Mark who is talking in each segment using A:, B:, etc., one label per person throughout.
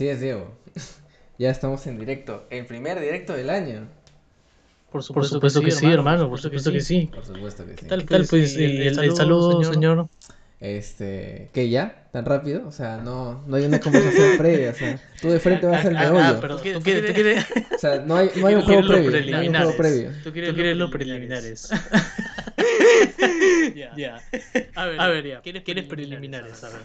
A: Así es, Diego. Ya estamos en directo. El primer directo del año.
B: Por supuesto, que, sí, hermano, por supuesto que sí.
A: Por supuesto que sí.
B: ¿Qué tal, pues, pues el, el, saludo, señor?
A: Este, ¿qué ya? ¿Tan rápido? O sea, no, no hay una conversación previa, o sea, tú de frente vas al meollo. Ah,
B: pero tú quieres, tú quieres...
A: O sea, no hay, no hay un juego previo, no hay un juego previo.
B: Tú quieres, los preliminares. ya. ya. A ver ya. ¿Quieres, preliminares? A ver.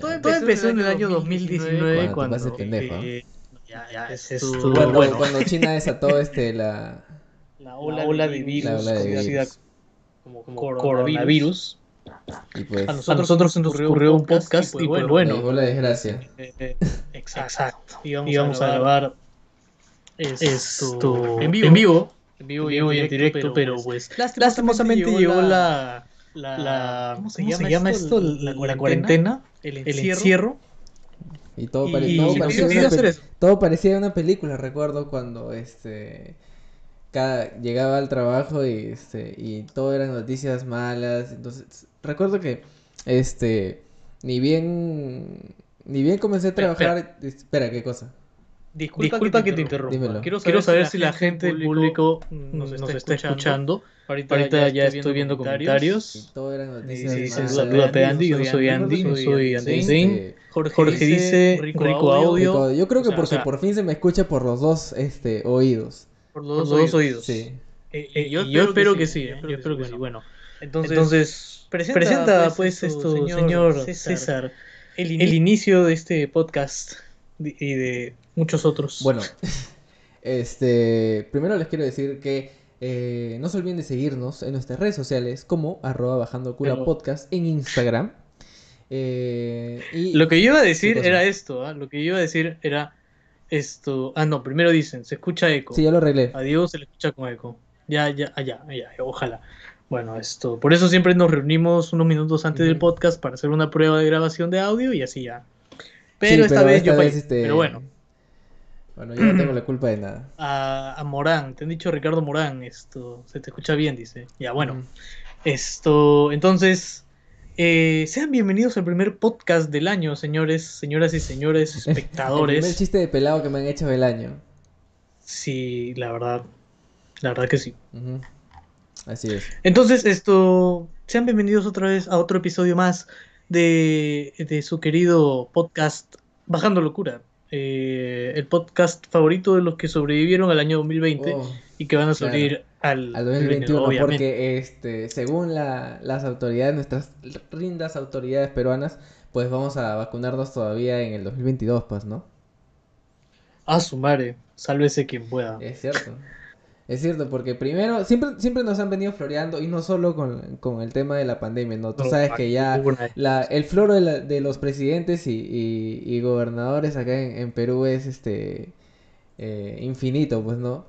B: Todo empezó, en el año 2019 cuando...
A: cuando pendejo.
B: Eh, ya, ya, es,
A: bueno, bueno, cuando China desató este, la...
B: La ola, la ola de virus, la ola de virus. como, como coronavirus
A: y pues,
B: a nosotros, se nos ocurrió un podcast y pues, bueno.
A: Llegó la desgracia.
B: Eh, eh, exacto. Íbamos, a grabar esto en vivo. En vivo, en vivo y en directo, pero pues, pues lastimosamente llegó la, la, ¿cómo se llama, esto? La, cuarentena, el encierro.
A: Y todo, todo, parecía una, todo parecía una película, recuerdo cuando este cada, llegaba al trabajo y este y todo eran noticias malas, entonces recuerdo que, este, ni bien, ni bien comencé a trabajar, espera, ¿qué cosa?
B: Disculpa, que, te, interrumpa. Quiero saber, si la gente del público nos, está, escuchando. Ahorita, ya estoy viendo comentarios.
A: Y
B: sí, Salúdate Andy, yo soy Andy, yo soy Andy Jorge, dice Rico, audio.
A: Yo creo que porque por fin se me escucha por los dos este, oídos.
B: Por los dos, oídos.
A: Sí.
B: Eh, eh, yo, espero que sí, yo espero que sí. Bueno, entonces Presenta, pues, pues esto, señor, César, el, inicio de este podcast y de muchos otros.
A: Bueno, este, primero les quiero decir que eh, no se olviden de seguirnos en nuestras redes sociales como arroba bajando cura podcast en Instagram. Eh, y...
B: Lo que yo iba a decir era esto, ¿ah? lo que yo iba a decir era esto. Ah, no, primero dicen, se escucha eco.
A: Sí, ya lo arreglé.
B: A Diego se le escucha con eco. Ya, ya, ya, ya, ojalá. Bueno, esto, por eso siempre nos reunimos unos minutos antes del podcast para hacer una prueba de grabación de audio y así ya. Pero esta vez yo
A: este,
B: Pero bueno.
A: Bueno, yo no tengo la culpa de nada.
B: A, Morán, te han dicho Ricardo Morán, esto, se te escucha bien, dice. Ya, bueno. Esto, entonces, eh, sean bienvenidos al primer podcast del año, señores, señoras y señores espectadores. el
A: primer chiste de pelado que me han hecho del año.
B: Sí, la verdad. La verdad que sí.
A: Así es.
B: Entonces, esto, sean bienvenidos otra vez a otro episodio más de, de su querido podcast Bajando Locura. Eh, el podcast favorito de los que sobrevivieron al año 2020 y que van a sobrevivir al,
A: al 2021, porque este, según la, las autoridades, nuestras rindas autoridades peruanas, pues vamos a vacunarnos todavía en el 2022, pues, ¿no?
B: A su madre, sálvese quien pueda.
A: Es cierto. Es cierto, porque primero, siempre, siempre nos han venido floreando, y no solo con, el tema de la pandemia, ¿no? Tú sabes que ya la, el floro de, los presidentes y, gobernadores acá en, Perú es este eh, infinito, pues, ¿no?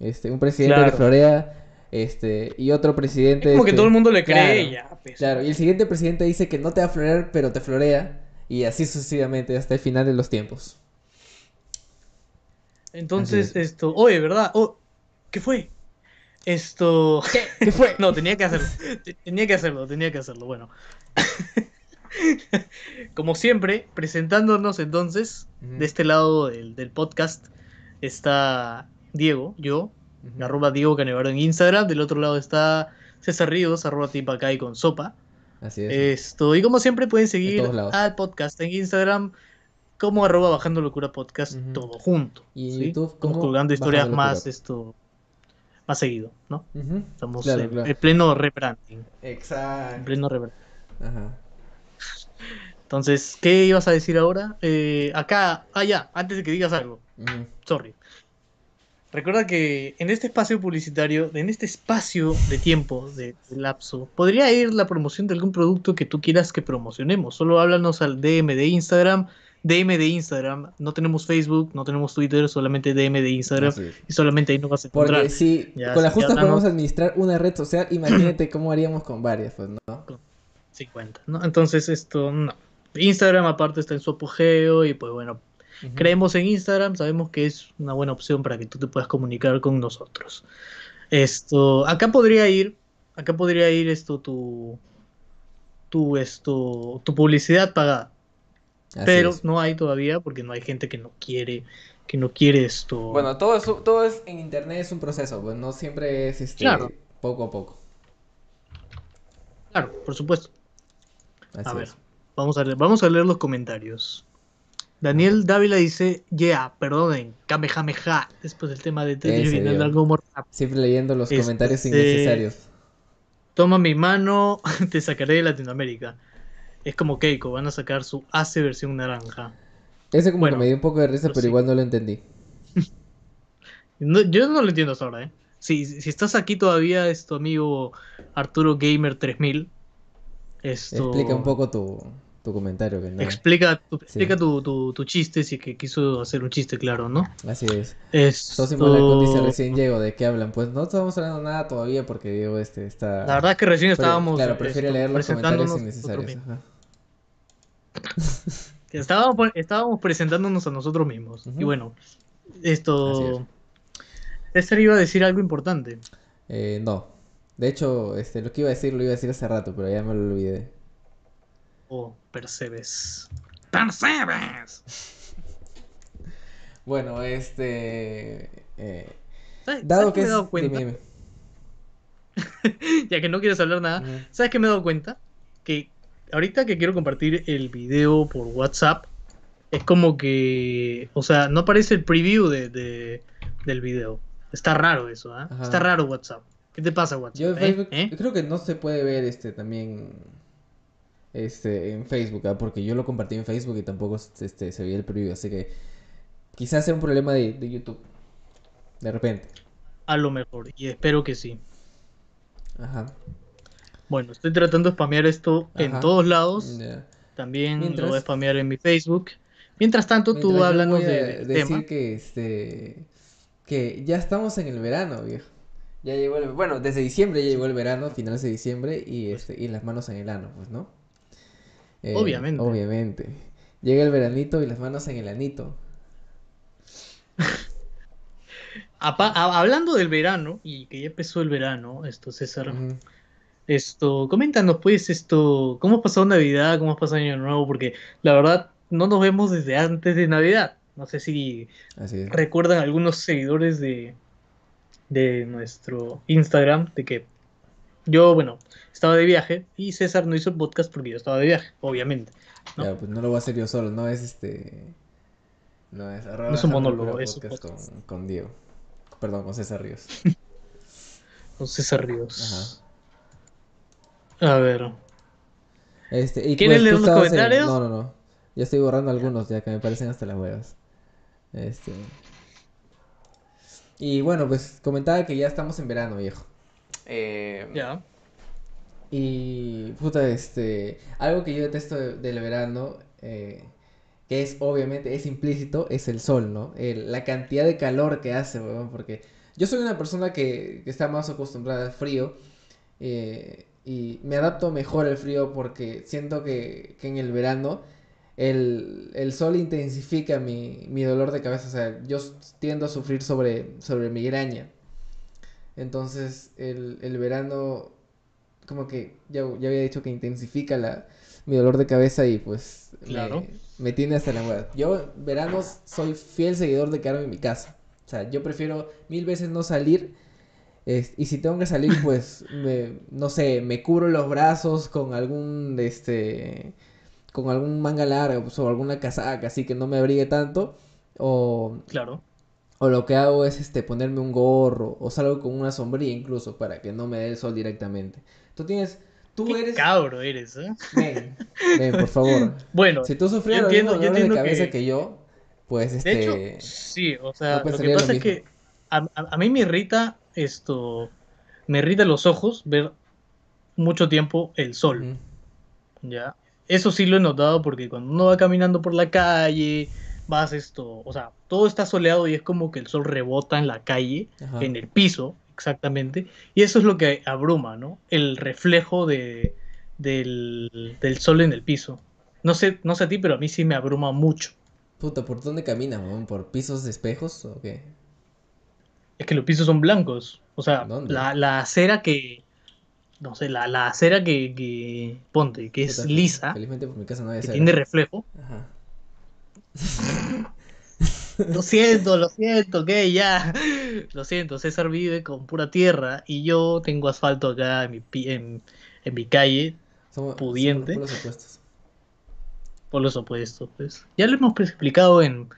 A: Este, un presidente que florea, este, y otro presidente...
B: como que
A: este,
B: todo el mundo le cree ya.
A: Pues. Claro, y el siguiente presidente dice que no te va a florear, pero te florea, y así sucesivamente hasta el final de los tiempos.
B: Entonces, esto, oye, ¿verdad? Oh, ¿Qué fue? Esto.
A: ¿Qué, fue?
B: no, tenía que hacerlo. Tenía que hacerlo, tenía que hacerlo. Bueno. Como siempre, presentándonos entonces, de este lado del, podcast, está Diego, yo, arroba Diego Canevaro en Instagram. Del otro lado está César Ríos, arroba tipacay con sopa.
A: Así es.
B: Esto, y como siempre pueden seguir al podcast en Instagram como arroba bajando locura podcast, todo junto.
A: Y en YouTube
B: como colgando historias más esto más seguido, ¿no? Estamos en pleno rebranding.
A: Exacto.
B: En pleno rebranding. Ajá. Entonces, ¿qué ibas a decir ahora? Eh, acá, ah, ya, antes de que digas algo. Sorry. Recuerda que en este espacio publicitario, en este espacio de tiempo, de, lapso, podría ir la promoción de algún producto que tú quieras que promocionemos. Solo háblanos al DM de Instagram DM de Instagram. No tenemos Facebook, no tenemos Twitter, solamente DM de Instagram. Y solamente ahí nos vas a encontrar.
A: Porque si con la justa podemos administrar una red social, imagínate cómo haríamos con varias, pues, ¿no?
B: 50, ¿no? Entonces esto, no. Instagram aparte está en su apogeo y pues bueno, creemos en Instagram, sabemos que es una buena opción para que tú te puedas comunicar con nosotros. Esto, acá podría ir, acá podría ir esto tu, tu, esto, tu publicidad pagada. Pero no hay todavía porque no hay gente que no quiere que no quiere esto.
A: Bueno, todo es, todo es en internet es un proceso, pues no siempre es este poco a poco.
B: Claro, por supuesto. a ver, vamos a leer, vamos a leer los comentarios. Daniel Dávila dice, yeah, perdonen, Kamehameha, después del tema de
A: Tetris algo Siempre leyendo los comentarios este, innecesarios.
B: Toma mi mano, te sacaré de Latinoamérica. Es como Keiko, van a sacar su Ace versión naranja.
A: Ese como que me dio un poco de risa, pero igual no lo entendí.
B: yo no lo entiendo hasta ahora, ¿eh? Si, si estás aquí todavía, es tu amigo Arturo Gamer 3000.
A: Esto... Explica un poco tu, tu comentario. Que
B: Explica, tu, explica tu, tu, chiste, si que quiso hacer un chiste, claro, ¿no?
A: Así es. Esto... Esto... dice recién llego, ¿de qué hablan? Pues no estamos hablando nada todavía porque Diego este está...
B: La verdad es que recién estábamos...
A: Claro, prefiero leer los comentarios innecesarios.
B: estábamos, estábamos presentándonos a nosotros mismos. Y bueno, esto... César iba a decir algo importante.
A: Eh, no. De hecho, este, lo que iba a decir lo iba a decir hace rato, pero ya me lo olvidé.
B: Oh, Percebes. ¡Percebes!
A: bueno, este. Eh,
B: dado que, me he dado cuenta? ya que no quieres hablar nada, ¿sabes qué me he dado cuenta? Que ahorita que quiero compartir el video por WhatsApp, es como que. O sea, no aparece el preview de, del video. Está raro eso, ¿eh? Está raro WhatsApp. ¿Qué te pasa, WhatsApp?
A: Yo, ¿Eh? ¿Eh? creo que no se puede ver este también este, en Facebook, ¿ah? porque yo lo compartí en Facebook y tampoco este, se veía el preview, así que quizás sea un problema de, YouTube, de repente.
B: A lo mejor, y espero que sí. Ajá. Bueno, estoy tratando de spamear esto en todos lados. También lo voy a spamear en mi Facebook. Mientras tanto, tú hablando de
A: decir que este que ya estamos en el verano, viejo. Ya llegó el, bueno, desde diciembre ya llegó el verano, finales de diciembre y este y las manos en el ano, pues, ¿no?
B: Eh, obviamente.
A: Obviamente. Llega el veranito y las manos en el anito.
B: hablando del verano, y que ya empezó el verano, esto, César. Esto, coméntanos pues esto, ¿cómo has pasado Navidad? ¿Cómo has pasado Año Nuevo? Porque la verdad no nos vemos desde antes de Navidad. No sé si recuerdan algunos seguidores de, de nuestro Instagram de que yo, bueno, estaba de viaje y César no hizo el podcast porque yo estaba de viaje, obviamente.
A: ¿no? Ya, pues no lo voy a hacer yo solo, no es este. No es,
B: no es un monólogo, es
A: un Con, con, Diego. Perdón, con César Ríos.
B: con César Ríos. Ajá. A ver.
A: Este, y
B: ¿Quieres pues, leer los comentarios?
A: No, no, no. Ya estoy borrando algunos ya que me parecen hasta las huevas. Este. Y bueno, pues comentaba que ya estamos en verano, viejo.
B: Eh, ya.
A: Y, puta, este, algo que yo detesto del verano, eh, que es obviamente, es implícito, es el sol, ¿no? la cantidad de calor que hace, weón, porque yo soy una persona que, está más acostumbrada al frío eh, y me adapto mejor al frío porque siento que, en el verano el, sol intensifica mi, mi, dolor de cabeza, o sea, yo tiendo a sufrir sobre, sobre migraña. Entonces, el, el verano como que ya, ya había dicho que intensifica la, mi dolor de cabeza y pues me, tiene hasta la muerte. Yo, veranos, soy fiel seguidor de quedarme en mi casa. O sea, yo prefiero mil veces no salir. Y si tengo que salir, pues, me, no sé, me cubro los brazos con algún, este, con algún manga largo pues, o alguna casaca, así que no me abrigue tanto. O,
B: claro.
A: O lo que hago es, este, ponerme un gorro o salgo con una sombrilla incluso para que no me dé el sol directamente. Tú tienes. Tú
B: Qué
A: eres.
B: cabro eres, ¿eh?
A: Ven, ven, por favor.
B: Bueno,
A: si tú sufrieras entiendo, yo de cabeza que... yo, pues este.
B: De hecho, sí, o sea, lo que pasa es que a, a, mí me irrita esto. Me irrita los ojos ver mucho tiempo el sol. ¿Ya? Eso sí lo he notado porque cuando uno va caminando por la calle, vas esto, o sea, todo está soleado y es como que el sol rebota en la calle, en el piso, Exactamente. Y eso es lo que abruma, ¿no? El reflejo de, del, sol en el piso. No sé, no sé a ti, pero a mí sí me abruma mucho.
A: Puta, ¿por dónde caminas, ¿Por pisos de espejos o qué?
B: Es que los pisos son blancos. O sea, la, la, acera que. No sé, la, acera que, que. Ponte, que es lisa.
A: Felizmente por mi casa no
B: que tiene reflejo. Ajá. lo siento, lo siento, ok, ya. Lo siento, César vive con pura tierra y yo tengo asfalto acá en mi, en, en mi calle, pudiente. por los opuestos. Por los opuestos, pues. Ya lo hemos explicado en,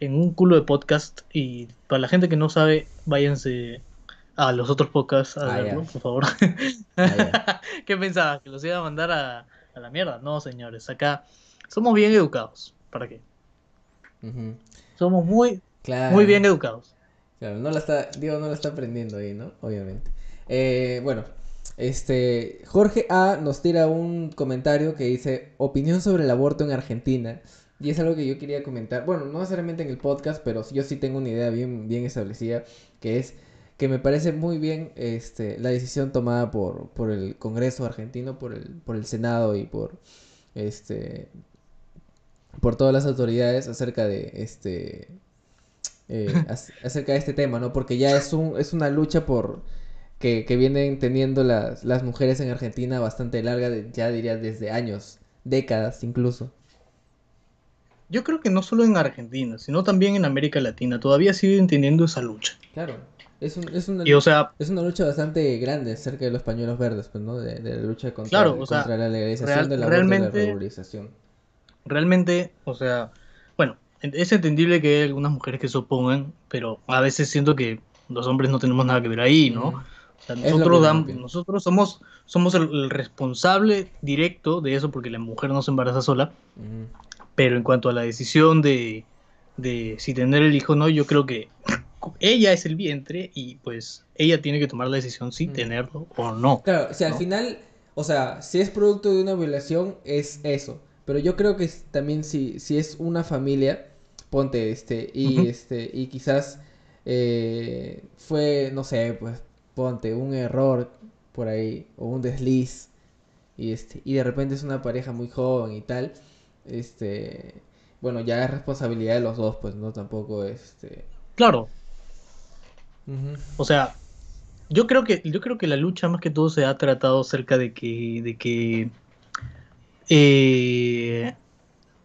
B: en un culo de podcast y para la gente que no sabe, váyanse a los otros podcasts a ah, verlo, por favor. Ah, ¿Qué pensabas? ¿Que los iba a mandar a, a, la mierda? No, señores, acá somos bien educados. ¿Para qué? Somos muy, muy bien educados.
A: Claro, no la está, digo, no la está aprendiendo ahí, ¿no? Obviamente. Eh, bueno, este, Jorge A nos tira un comentario que dice, opinión sobre el aborto en Argentina. Y es algo que yo quería comentar, bueno, no necesariamente en el podcast, pero yo sí tengo una idea bien, bien establecida, que es que me parece muy bien este, la decisión tomada por, por el Congreso argentino, por el, por el Senado y por este por todas las autoridades acerca de este eh, acerca de este tema, ¿no? Porque ya es un es una lucha por que, que vienen teniendo las, las mujeres en Argentina bastante larga, ya diría desde años, décadas incluso.
B: Yo creo que no solo en Argentina, sino también en América Latina, todavía siguen teniendo esa lucha.
A: Claro. Es, un, es, una, es una lucha bastante grande cerca de los pañuelos verdes, pues, ¿no? De, la lucha contra, contra la legalización de la realmente,
B: Realmente, o sea, bueno, es entendible que hay algunas mujeres que se opongan, pero a veces siento que los hombres no tenemos nada que ver ahí, ¿no? nosotros, nosotros somos, somos el, responsable directo de eso porque la mujer no se embaraza sola, pero en cuanto a la decisión de, de si tener el hijo o no, yo creo que ella es el vientre y pues ella tiene que tomar la decisión si tenerlo o no.
A: Claro, o sea, al final, o sea, si es producto de una violación, es eso. Pero yo creo que también si, si es una familia, ponte este, y este, y quizás eh, fue, no sé, pues, ponte, un error por ahí, o un desliz, y este, y de repente es una pareja muy joven y tal, este, bueno, ya es responsabilidad de los dos, pues, no tampoco, este.
B: Claro, o sea, yo creo que yo creo que la lucha más que todo se ha tratado acerca de que de que eh,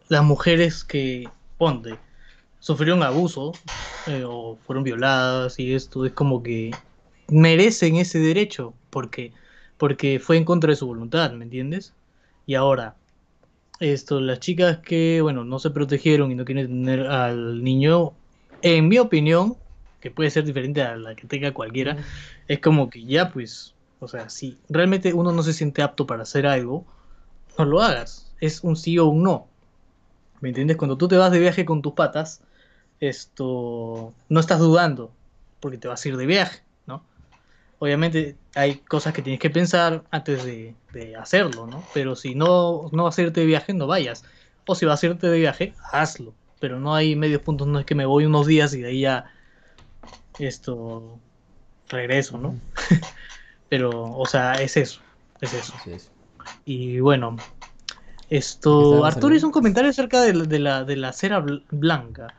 B: las mujeres que ponte sufrieron abuso eh, o fueron violadas y esto es como que merecen ese derecho porque porque fue en contra de su voluntad, ¿me entiendes? Y ahora esto las chicas que bueno no se protegieron y no quieren tener al niño en mi opinión que puede ser diferente a la que tenga cualquiera, es como que ya pues, o sea, si realmente uno no se siente apto para hacer algo, no lo hagas. Es un sí o un no. ¿Me entiendes? Cuando tú te vas de viaje con tus patas, esto no estás dudando porque te vas a ir de viaje. Obviamente hay cosas que tienes que pensar antes de, hacerlo, ¿no? Pero si no, no vas a irte de viaje, no vayas. O si vas a irte de viaje, hazlo. Pero no hay medios puntos, no es que me voy unos días y de ahí ya esto regreso, ¿no? Pero, o sea, es eso, es eso. Y bueno, esto, Arturo hizo un comentario acerca de, la, de la cera blanca,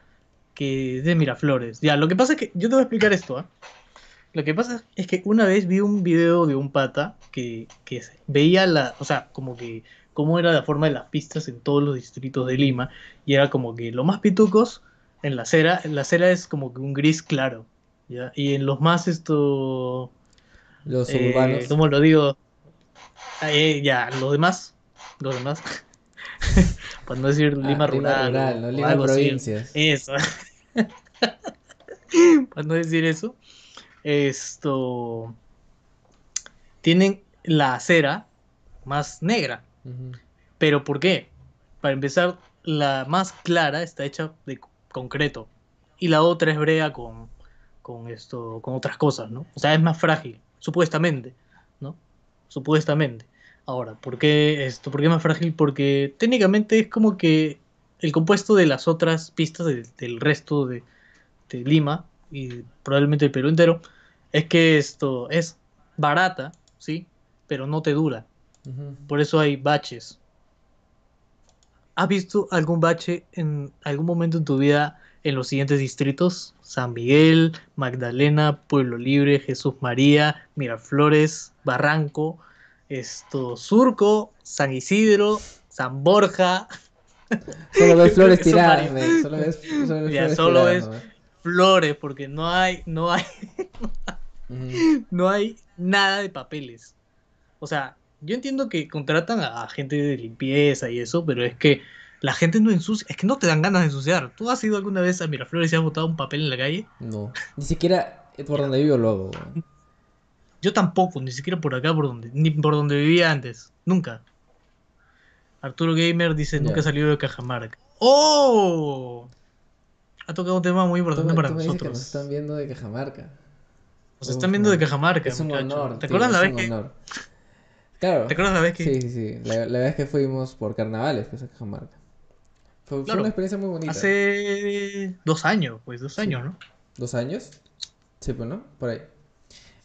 B: que es de Miraflores. Ya, lo que pasa es que, yo te voy a explicar esto, ¿eh? Lo que pasa es que una vez vi un video de un pata que, que veía la, o sea, como que cómo era la forma de las pistas en todos los distritos de Lima y era como que lo más pitucos en la acera, la acera es como que un gris claro, y en los más esto... Los eh, urbanos. ¿Cómo lo digo? Eh, ya, los demás, los demás. Para no decir ah, Lima rural. rural no Lima provincias. Eso. Para no decir eso. Esto. Tienen la acera más negra. ¿Pero por qué? Para empezar, la más clara está hecha de concreto. Y la otra es brea con, con esto, con otras cosas, ¿no? O sea, es más frágil, supuestamente, ¿no? Supuestamente. Ahora, ¿por qué esto? ¿Por qué más frágil? Porque técnicamente es como que el compuesto de las otras pistas del resto de, Lima y probablemente el Perú entero es que esto es barata, ¿sí? Pero no te dura. Por eso hay baches. ¿Has visto algún bache en algún momento en tu vida en los siguientes distritos, San Miguel, Magdalena, Pueblo Libre, Jesús María, Miraflores, Barranco, esto, Surco, San Isidro, San Borja,
A: Solo ves flores tiradas, Solo
B: ves, solo ves flores, porque no hay, no hay, no hay nada de papeles. O sea, yo entiendo que contratan a gente de limpieza y eso, pero es que la gente no ensucia, es que no te dan ganas de ensuciar. ¿Tú has ido alguna vez a Miraflores y has botado un papel en la calle?
A: No, ni siquiera por donde vivo luego.
B: Yo tampoco, ni siquiera por acá, por donde, ni por donde vivía antes, nunca. Arturo Gamer dice, nunca salió de Cajamarca. ¡Oh! Ha tocado un tema muy importante para nosotros. Que
A: nos están viendo de Cajamarca.
B: Nos están viendo de Cajamarca.
A: Es un honor.
B: ¿Te acuerdas la vez que.?
A: Claro.
B: ¿Te acuerdas la vez que.?
A: Sí, sí, sí. La, vez que fuimos por carnavales, pues a Cajamarca. Fue, una experiencia muy bonita.
B: Hace dos años, pues, dos años, ¿no?
A: ¿Dos años? Sí, pues, ¿no? Por ahí.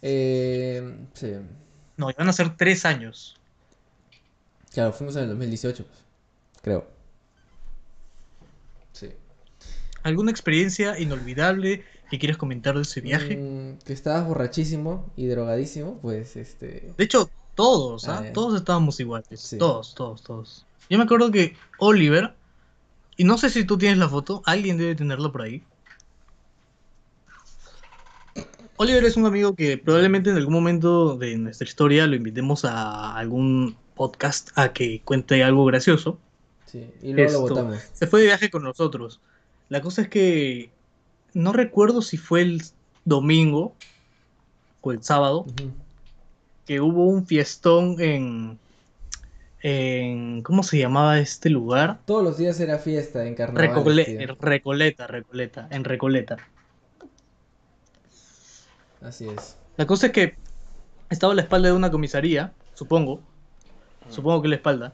A: Eh, sí.
B: No, iban a ser tres años.
A: Claro, fuimos en el 2018, pues, creo. Sí.
B: ¿Alguna experiencia inolvidable que quieres comentar de ese viaje?
A: Mm, que estabas borrachísimo y drogadísimo, pues este...
B: De hecho, todos, ¿ah? ah todos estábamos iguales. Todos, todos, todos. Yo me acuerdo que Oliver, y no sé si tú tienes la foto, alguien debe tenerla por ahí. Oliver es un amigo que probablemente en algún momento de nuestra historia lo invitemos a algún podcast a que cuente algo gracioso.
A: Sí, y luego lo votamos.
B: Se fue de viaje con nosotros. La cosa es que no recuerdo si fue el domingo o el sábado que hubo un fiestón en en ¿cómo se llamaba este lugar?
A: Todos los días era fiesta en Carnaval.
B: Recoleta, Recoleta, en Recoleta.
A: Así es.
B: La cosa es que estaba a la espalda de una comisaría, supongo. Supongo que la espalda.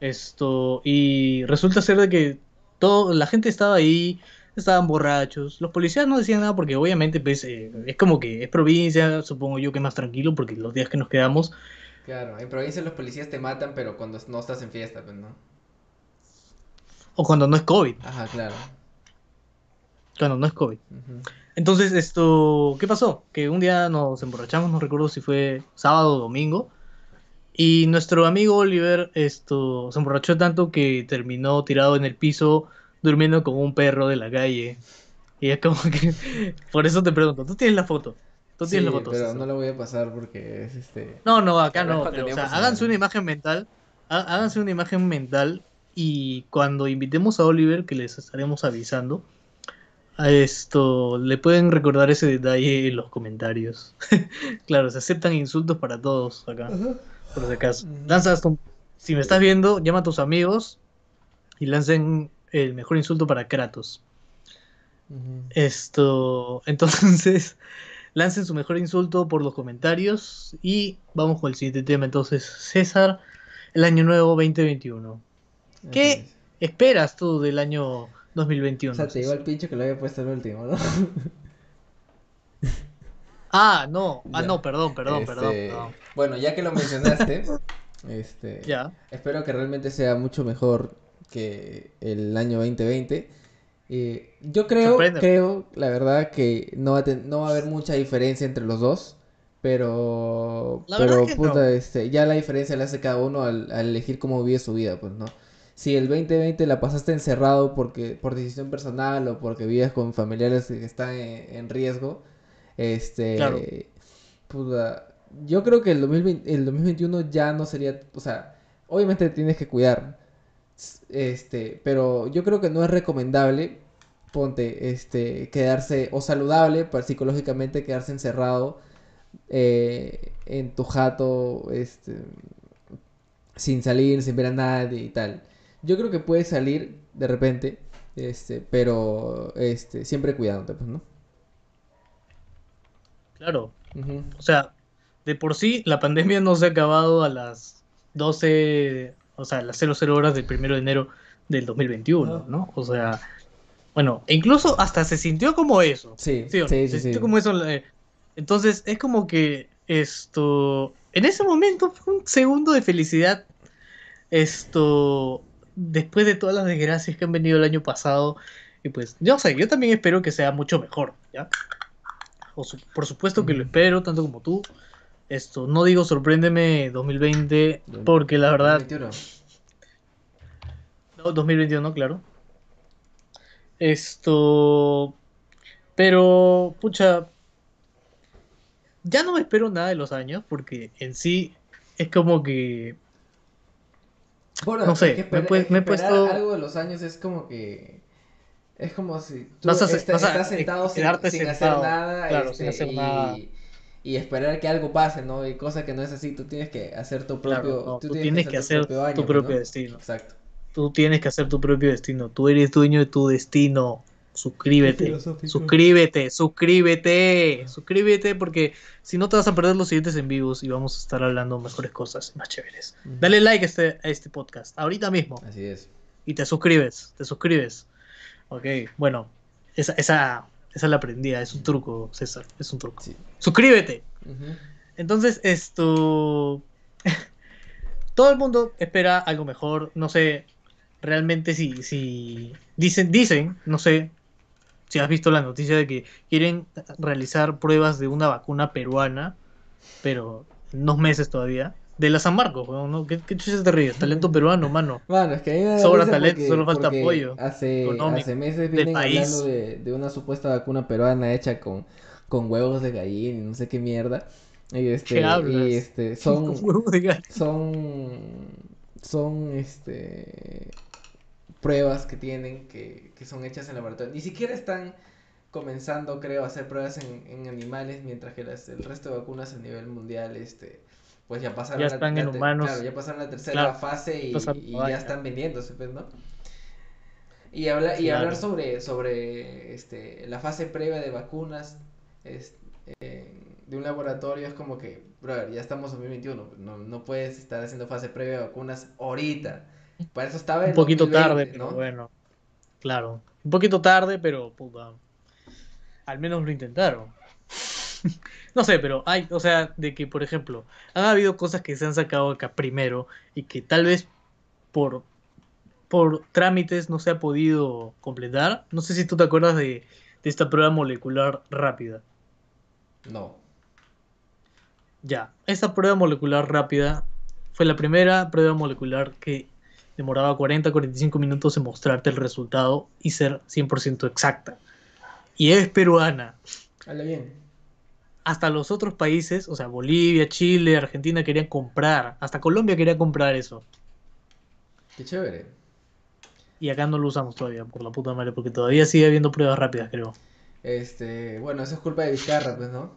B: Esto, y resulta ser de que todo, la gente estaba ahí, estaban borrachos. Los policías no decían nada porque obviamente pues, eh, es como que es provincia, supongo yo que más tranquilo porque los días que nos quedamos...
A: Claro, en provincia los policías te matan, pero cuando no estás en fiesta, pues no.
B: O cuando no es COVID.
A: Ajá, claro.
B: Cuando no es COVID. Entonces, esto, ¿qué pasó? Que un día nos emborrachamos, no recuerdo si fue sábado o domingo, y nuestro amigo Oliver esto, se emborrachó tanto que terminó tirado en el piso durmiendo como un perro de la calle. Y es como que, por eso te pregunto, ¿tú tienes la foto? ¿Tú tienes la foto?
A: pero no la voy a pasar porque es este...
B: No, no, acá no, pero, o sea, háganse una imagen mental, háganse una imagen mental y cuando invitemos a Oliver, que les estaremos avisando, a esto le pueden recordar ese detalle en los comentarios. claro, se aceptan insultos para todos acá, por si acaso. Lanzas si me estás viendo, llama a tus amigos y lancen el mejor insulto para Kratos. Esto, entonces, lancen su mejor insulto por los comentarios y vamos con el siguiente tema. Entonces, César, el año nuevo 2021. ¿Qué esperas tú del año 2021. O
A: sea, te digo al pincho que lo había puesto el último, ¿no?
B: ah, no. Ah, no, perdón, perdón, este, perdón,
A: Bueno, ya que lo mencionaste, este,
B: ya.
A: espero que realmente sea mucho mejor que el año 2020. Eh, yo creo, creo, la verdad, que no va, a no va a haber mucha diferencia entre los dos. Pero, pero puta, este, ya la diferencia la hace cada uno al, al elegir cómo vive su vida, pues, ¿no? si el 2020 la pasaste encerrado porque por decisión personal o porque vives con familiares que están en, riesgo, este, claro. yo creo que el, 2020, el 2021 ya no sería, o sea, obviamente tienes que cuidar, este, pero yo creo que no es recomendable, ponte, este, quedarse, o saludable para psicológicamente quedarse encerrado eh, en tu jato, este, sin salir, sin ver a nadie y tal yo creo que puede salir de repente, este, pero este, siempre cuidándote, pues, ¿no?
B: Claro. O sea, de por sí la pandemia no se ha acabado a las 12, o sea, las 00 horas del 1 de enero del 2021, ¿no? O sea, bueno, e incluso hasta se sintió como eso.
A: Sí, sí, sí,
B: Se sintió como eso. Eh, entonces, es como que esto, en ese momento fue un segundo de felicidad. Esto, después de todas las desgracias que han venido el año pasado, y pues, yo sé, yo también espero que sea mucho mejor, ¿ya? por supuesto que lo espero, tanto como tú. Esto, no digo sorpréndeme 2020, porque la verdad... 2021, claro. Esto. Pero, pucha. Ya no me espero nada de los años, porque en sí es como que.
A: Bueno, no sé, me, he puesto. Algo de los años es como que. Es como si tú estás sentado sin, sin hacer nada. Claro, sin este, hacer y, nada. Y esperar que algo pase, ¿no? Y cosa que no es así, tú tienes que hacer tu propio.
B: tú, tienes, que hacer, tu propio, destino. Exacto. Tú tienes que hacer tu propio destino. Tú eres dueño de tu destino. Suscríbete, suscríbete, suscríbete, suscríbete porque si no te vas a perder los siguientes en vivos y vamos a estar hablando mejores cosas más chéveres. Dale like a este, a este podcast, ahorita mismo.
A: Así es.
B: Y te suscribes, te suscribes. Ok, bueno, esa, esa, esa la aprendí, es un truco, César, es un truco. Suscríbete. Entonces, esto... Todo el mundo espera algo mejor, no sé, realmente si, si dicen, dicen, no sé, si has visto la noticia de que quieren realizar pruebas de una vacuna peruana, pero en unos meses todavía. De la San Marcos, ¿no? ¿Qué, qué chucha te ríes? Talento peruano, mano.
A: Bueno, es que a mí me
B: Sobra talento, solo falta apoyo.
A: Hace, hace meses vienen hablando de, de, una supuesta vacuna peruana hecha con, con huevos de gallina y no sé qué mierda. Y este, y este, son, son, son, este, pruebas que tienen que, que, son hechas en laboratorio. Ni siquiera están comenzando, creo, a hacer pruebas en, en animales, mientras que las, el resto de vacunas a nivel mundial, este, pues ya pasaron,
B: ya están
A: la,
B: en humanos.
A: Claro, ya pasaron la tercera fase y, y ya están vendiéndose, pues, ¿no? Y, habla, y hablar sobre, sobre este, la fase previa de vacunas eh, de un laboratorio es como que, brother, ya estamos en 2021, no, no puedes estar haciendo fase previa de vacunas ahorita para eso estaba
B: Un poquito tarde, pero bueno. Claro. Un poquito tarde, pero puta. Al menos lo intentaron. no sé, pero hay, o sea, de que, por ejemplo, han habido cosas que se han sacado acá primero y que tal vez por, por trámites no se ha podido completar. No sé si tú te acuerdas de, de esta prueba molecular rápida.
A: No.
B: Ya, esta prueba molecular rápida fue la primera prueba molecular que demoraba 40-45 minutos en mostrarte el resultado y ser 100% exacta. Y es peruana.
A: bien.
B: Hasta los otros países, o sea, Bolivia, Chile, Argentina querían comprar. Hasta Colombia quería comprar eso.
A: Qué chévere.
B: Y acá no lo usamos todavía, por la puta madre, porque todavía sigue habiendo pruebas rápidas, creo.
A: Este, bueno, eso es culpa de Vizcarra, pues, ¿no?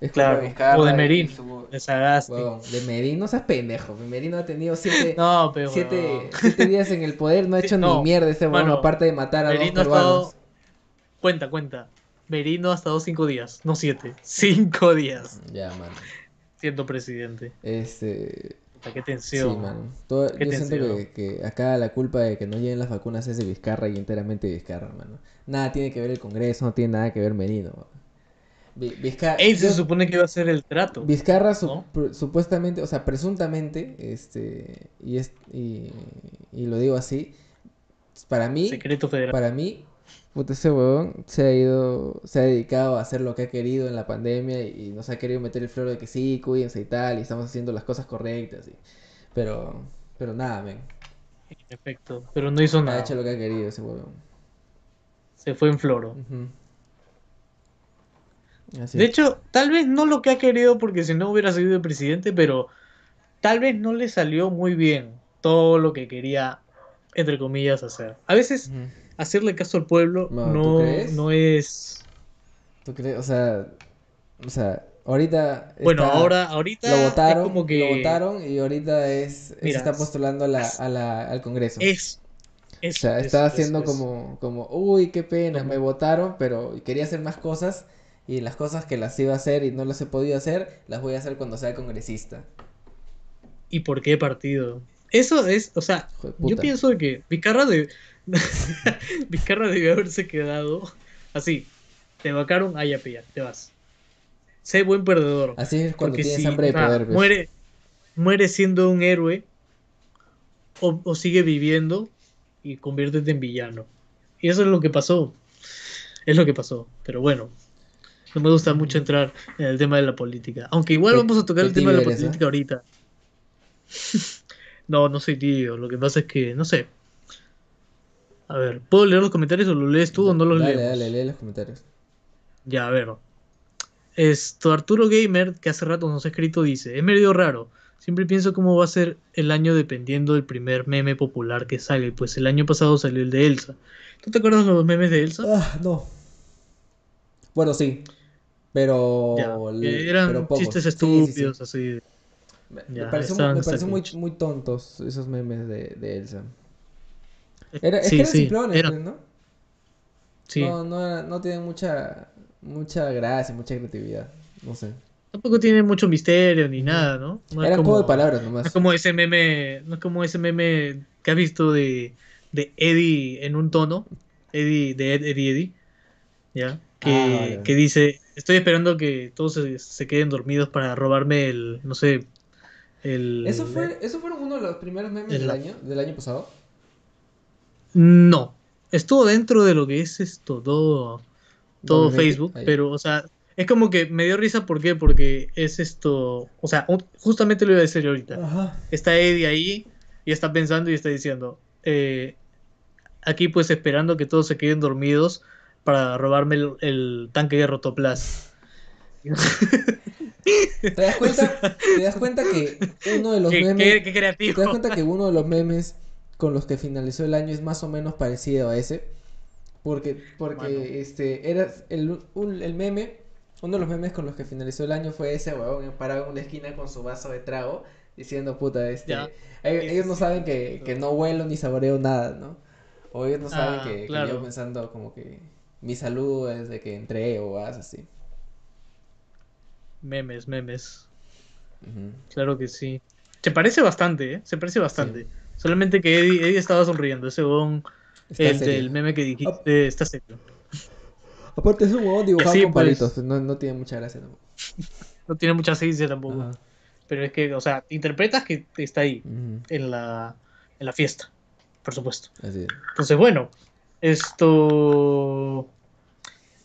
B: Es claro, o de Merino, de Sagasti.
A: de Merino, no seas pendejo. Ha tenido siete, no, pero, siete, siete, días en el poder, no ha hecho ni mierda ese bueno, aparte de matar a Merino dos peruanos. Estado...
B: Cuenta, cuenta. Merino ha estado cinco días, no siete. Cinco días.
A: Ya, man.
B: Siendo presidente.
A: Este...
B: Qué tensión.
A: Sí, man. yo siento que, que, acá la culpa de que no lleguen las vacunas es de Vizcarra y enteramente de Vizcarra, mano. Nada tiene que ver el Congreso, no tiene nada que ver Merino.
B: Vizcarra, Él se supone que iba a ser el trato.
A: Vizcarra supuestamente, o sea, presuntamente, este, y, es, y, lo digo así, para mí,
B: Secreto federal.
A: para mí, ese huevón se ha ido, se ha dedicado a hacer lo que ha querido en la pandemia y, nos ha querido meter el flor de que sí, cuídense y tal, y estamos haciendo las cosas correctas, pero, pero nada, men.
B: En efecto, pero no hizo nada.
A: Ha hecho lo que ha querido ese huevón.
B: Se fue en floro. De hecho, tal vez no lo que ha querido porque si no hubiera sido el presidente, pero tal vez no le salió muy bien todo lo que quería, entre comillas, hacer. A veces hacerle caso al pueblo no, no, es...
A: ¿Tú crees? O sea, o sea, ahorita...
B: Bueno, ahora, ahorita
A: lo votaron, como que... lo votaron y ahorita es, se está postulando a la, a la, al Congreso.
B: Es...
A: o sea, está haciendo como, como, uy, qué pena, me votaron, pero quería hacer más cosas y las cosas que las iba a hacer y no las he podido hacer, las voy a hacer cuando sea congresista.
B: ¿Y por qué partido? Eso es, o sea, yo pienso que Vizcarra, de... Vizcarra debió haberse quedado así. Te vacaron, ay, ya, te vas. Sé buen perdedor.
A: Así es cuando tienes hambre de poder.
B: Pues. Muere, muere siendo un héroe o, o sigue viviendo y conviértete en villano. Y eso es lo que pasó. Es lo que pasó. Pero bueno, no me gusta mucho entrar en el tema de la política. Aunque igual vamos a tocar el tema de la política ahorita. no, no soy tío. Lo que pasa es que, no sé. A ver, ¿puedo leer los comentarios o lo lees tú o no los lees?
A: Dale, dale, lee los comentarios.
B: Ya, a ver. Esto, Arturo Gamer, que hace rato nos ha escrito, dice: Es medio raro. Siempre pienso cómo va a ser el año dependiendo del primer meme popular que sale. Pues el año pasado salió el de Elsa. ¿Tú te acuerdas de los memes de Elsa?
A: Ah, no. Bueno, sí. Pero.
B: eran chistes estúpidos, así.
A: Me, pareció, muy, muy, tontos esos memes de, de Elsa. Era, es que eran simplones, pues, ¿no? Sí. No, no, no tienen mucha, mucha gracia, mucha creatividad. No sé.
B: Tampoco tiene mucho misterio ni nada, ¿no?
A: no Eran como, de palabras nomás.
B: No es como ese meme, no es como ese meme que has visto de, de Eddie en un tono. Eddie, de Eddie Eddie. ¿Ya? Que, ah, que dice, estoy esperando que todos se, se, queden dormidos para robarme el, no sé, el...
A: ¿Eso, fue, ¿Eso fueron uno de los primeros memes del año, del año pasado?
B: No, estuvo dentro de lo que es esto, todo, todo Facebook, pero, o sea, es como que me dio risa, ¿por qué? Porque es esto, o sea, justamente lo iba a decir ahorita. Está Eddie ahí y está pensando y está diciendo, eh, aquí pues esperando que todos se queden dormidos para robarme el, tanque de Rotoplas.
A: ¿Te das cuenta? ¿Te das cuenta que uno de los memes...
B: Qué, creativo.
A: ¿Te das cuenta que uno de los memes con los que finalizó el año es más o menos parecido a ese. Porque, porque este, era el, el meme, uno de los memes con los que finalizó el año fue ese huevón parado en una esquina con su vaso de trago, diciendo, puta, este, ellos, no saben que, que, no huelo ni saboreo nada, ¿no? O ellos no saben ah, que, yo pensando como que mi salud desde que entré o vas así.
B: Memes, memes. Claro que sí. Se parece bastante, ¿eh? Se parece bastante. Solamente que Eddie, estaba sonriendo. Ese huevón, el del meme que dijiste, está serio.
A: Aparte es un huevón dibujado con pues, palitos. No, no, tiene mucha gracia tampoco.
B: No tiene mucha ciencia tampoco. Pero es que, o sea, interpretas que está ahí, en, la, en la fiesta, por supuesto.
A: Así
B: Entonces, bueno, esto...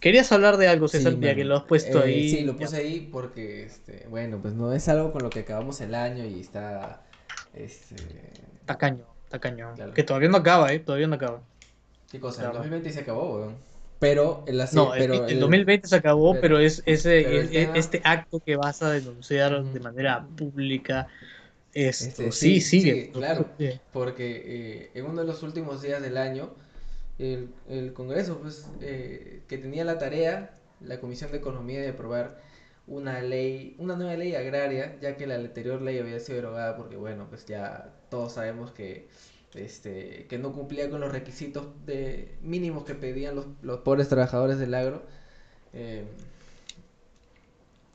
B: Querías hablar de algo, César, ya que lo has puesto
A: eh,
B: ahí.
A: Sí, lo puse ahí porque, este, bueno, pues no es algo con lo que acabamos el año y está, este,
B: Tacaño, tacaño. Que todavía no acaba, ¿eh? Todavía no acaba.
A: ¿Qué cosa? El 2020 se acabó, weón. Pero
B: el, no, pero el, 2020 se acabó, pero, es ese este acto que vas a denunciar de manera pública. Esto, este, sí, sigue.
A: claro, porque eh, en uno de los últimos días del año, el, el Congreso, pues, eh, que tenía la tarea, la Comisión de Economía, de aprobar una ley, una nueva ley agraria, ya que la anterior ley había sido derogada porque, bueno, pues ya todos sabemos que, este, que no cumplía con los requisitos de mínimos que pedían los, los pobres trabajadores del agro. Eh,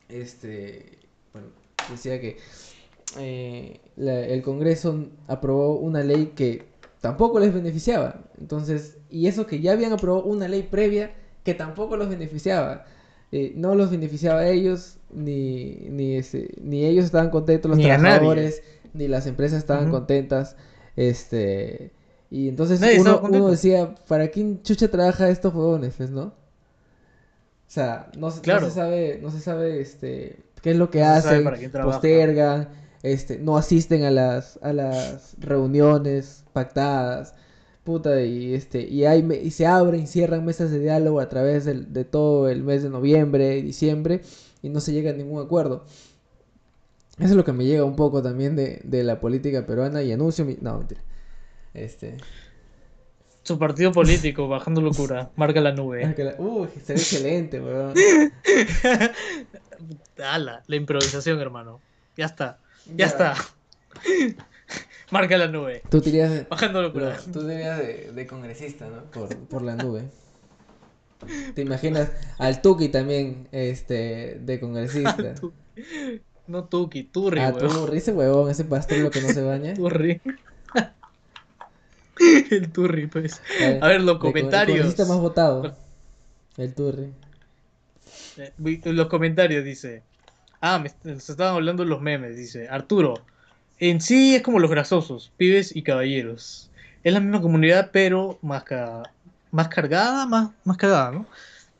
A: este, bueno, decía que eh, el Congreso aprobó una ley que tampoco les beneficiaba. Entonces, y eso que ya habían aprobado una ley previa que tampoco los beneficiaba. Eh, no los beneficiaba a ellos, ni, ni, ni ellos estaban contentos, los trabajadores, ni las empresas estaban contentas. Este, y entonces uno, decía, ¿para quién chucha trabaja estos huevones? Pues, ¿no? O sea, no, se sabe, no se sabe este, qué es lo que hacen, postergan, este, no asisten a las, a las reuniones pactadas puta, y este, y hay, y se abren y cierran mesas de diálogo a través de, todo el mes de noviembre y diciembre y no se llega a ningún acuerdo. Eso es lo que me llega un poco también de, la política peruana y anuncio mi... No, mentira. Este...
B: Su partido político, bajando locura, marca la nube.
A: Uy, sería excelente, weón.
B: Ala, la improvisación, hermano. Ya está, ya. está. Marca la nube.
A: Tú dirías de, Bajando locura. Tú dirías de, congresista, ¿no? Por, la nube. ¿Te imaginas al Tuki también, este, de congresista?
B: no Tuki, Turri,
A: Ah, Turri, ese huevón, ese pastor que no se baña.
B: Turri. el Turri, pues. A ver, los comentarios. El
A: congresista más votado. El Turri.
B: Eh, los comentarios dice. Ah, me, se estaban hablando los memes, dice. Arturo, en sí es como los grasosos, pibes y caballeros. Es la misma comunidad, pero más, más cargada, más, ¿no?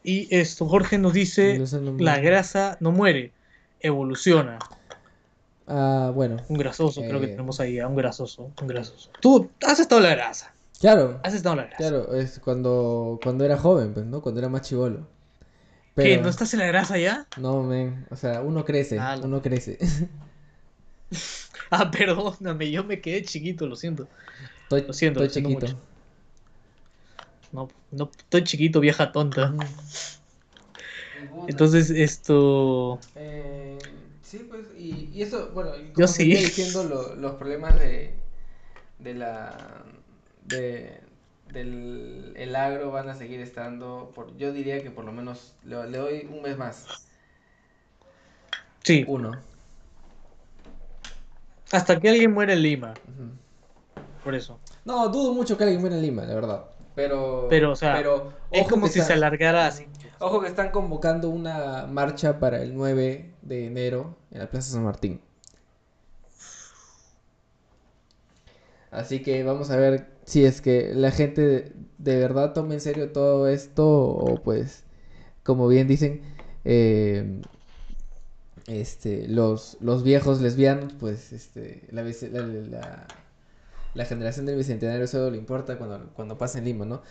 B: Y esto, Jorge nos dice, la grasa no muere, evoluciona.
A: Ah, bueno.
B: Un grasoso, creo que eh, tenemos ahí, un grasoso, un grasoso. Tú has estado en la grasa.
A: Claro. Has estado en la grasa. Claro, es cuando, cuando era joven, pues, ¿no? Cuando era más chivolo.
B: ¿Qué? ¿No estás en la grasa ya?
A: No, men. O sea, uno crece. Ah, uno crece.
B: ah, perdóname, yo me quedé chiquito, lo siento. lo siento, estoy chiquito. No, no, estoy chiquito, vieja tonta. Entonces, esto.
A: Eh, sí, pues, y, y, eso, bueno, como yo sí. diciendo, los problemas de, de la. De, del el agro van a seguir estando, por, yo diría que por lo menos le, doy un mes más.
B: Sí.
A: Uno.
B: Hasta que alguien muera en Lima. Por eso.
A: No, dudo mucho que alguien muera en Lima, la verdad. Pero,
B: pero o sea, es como si se alargara así.
A: Ojo que están convocando una marcha para el 9 de enero en la Plaza San Martín. Así que vamos a ver si es que la gente de, verdad toma en serio todo esto o pues, como bien dicen, eh, este, los, los viejos lesbianos, pues este, la, la, la, generación del bicentenario solo le importa cuando, cuando pasa en Lima, ¿no?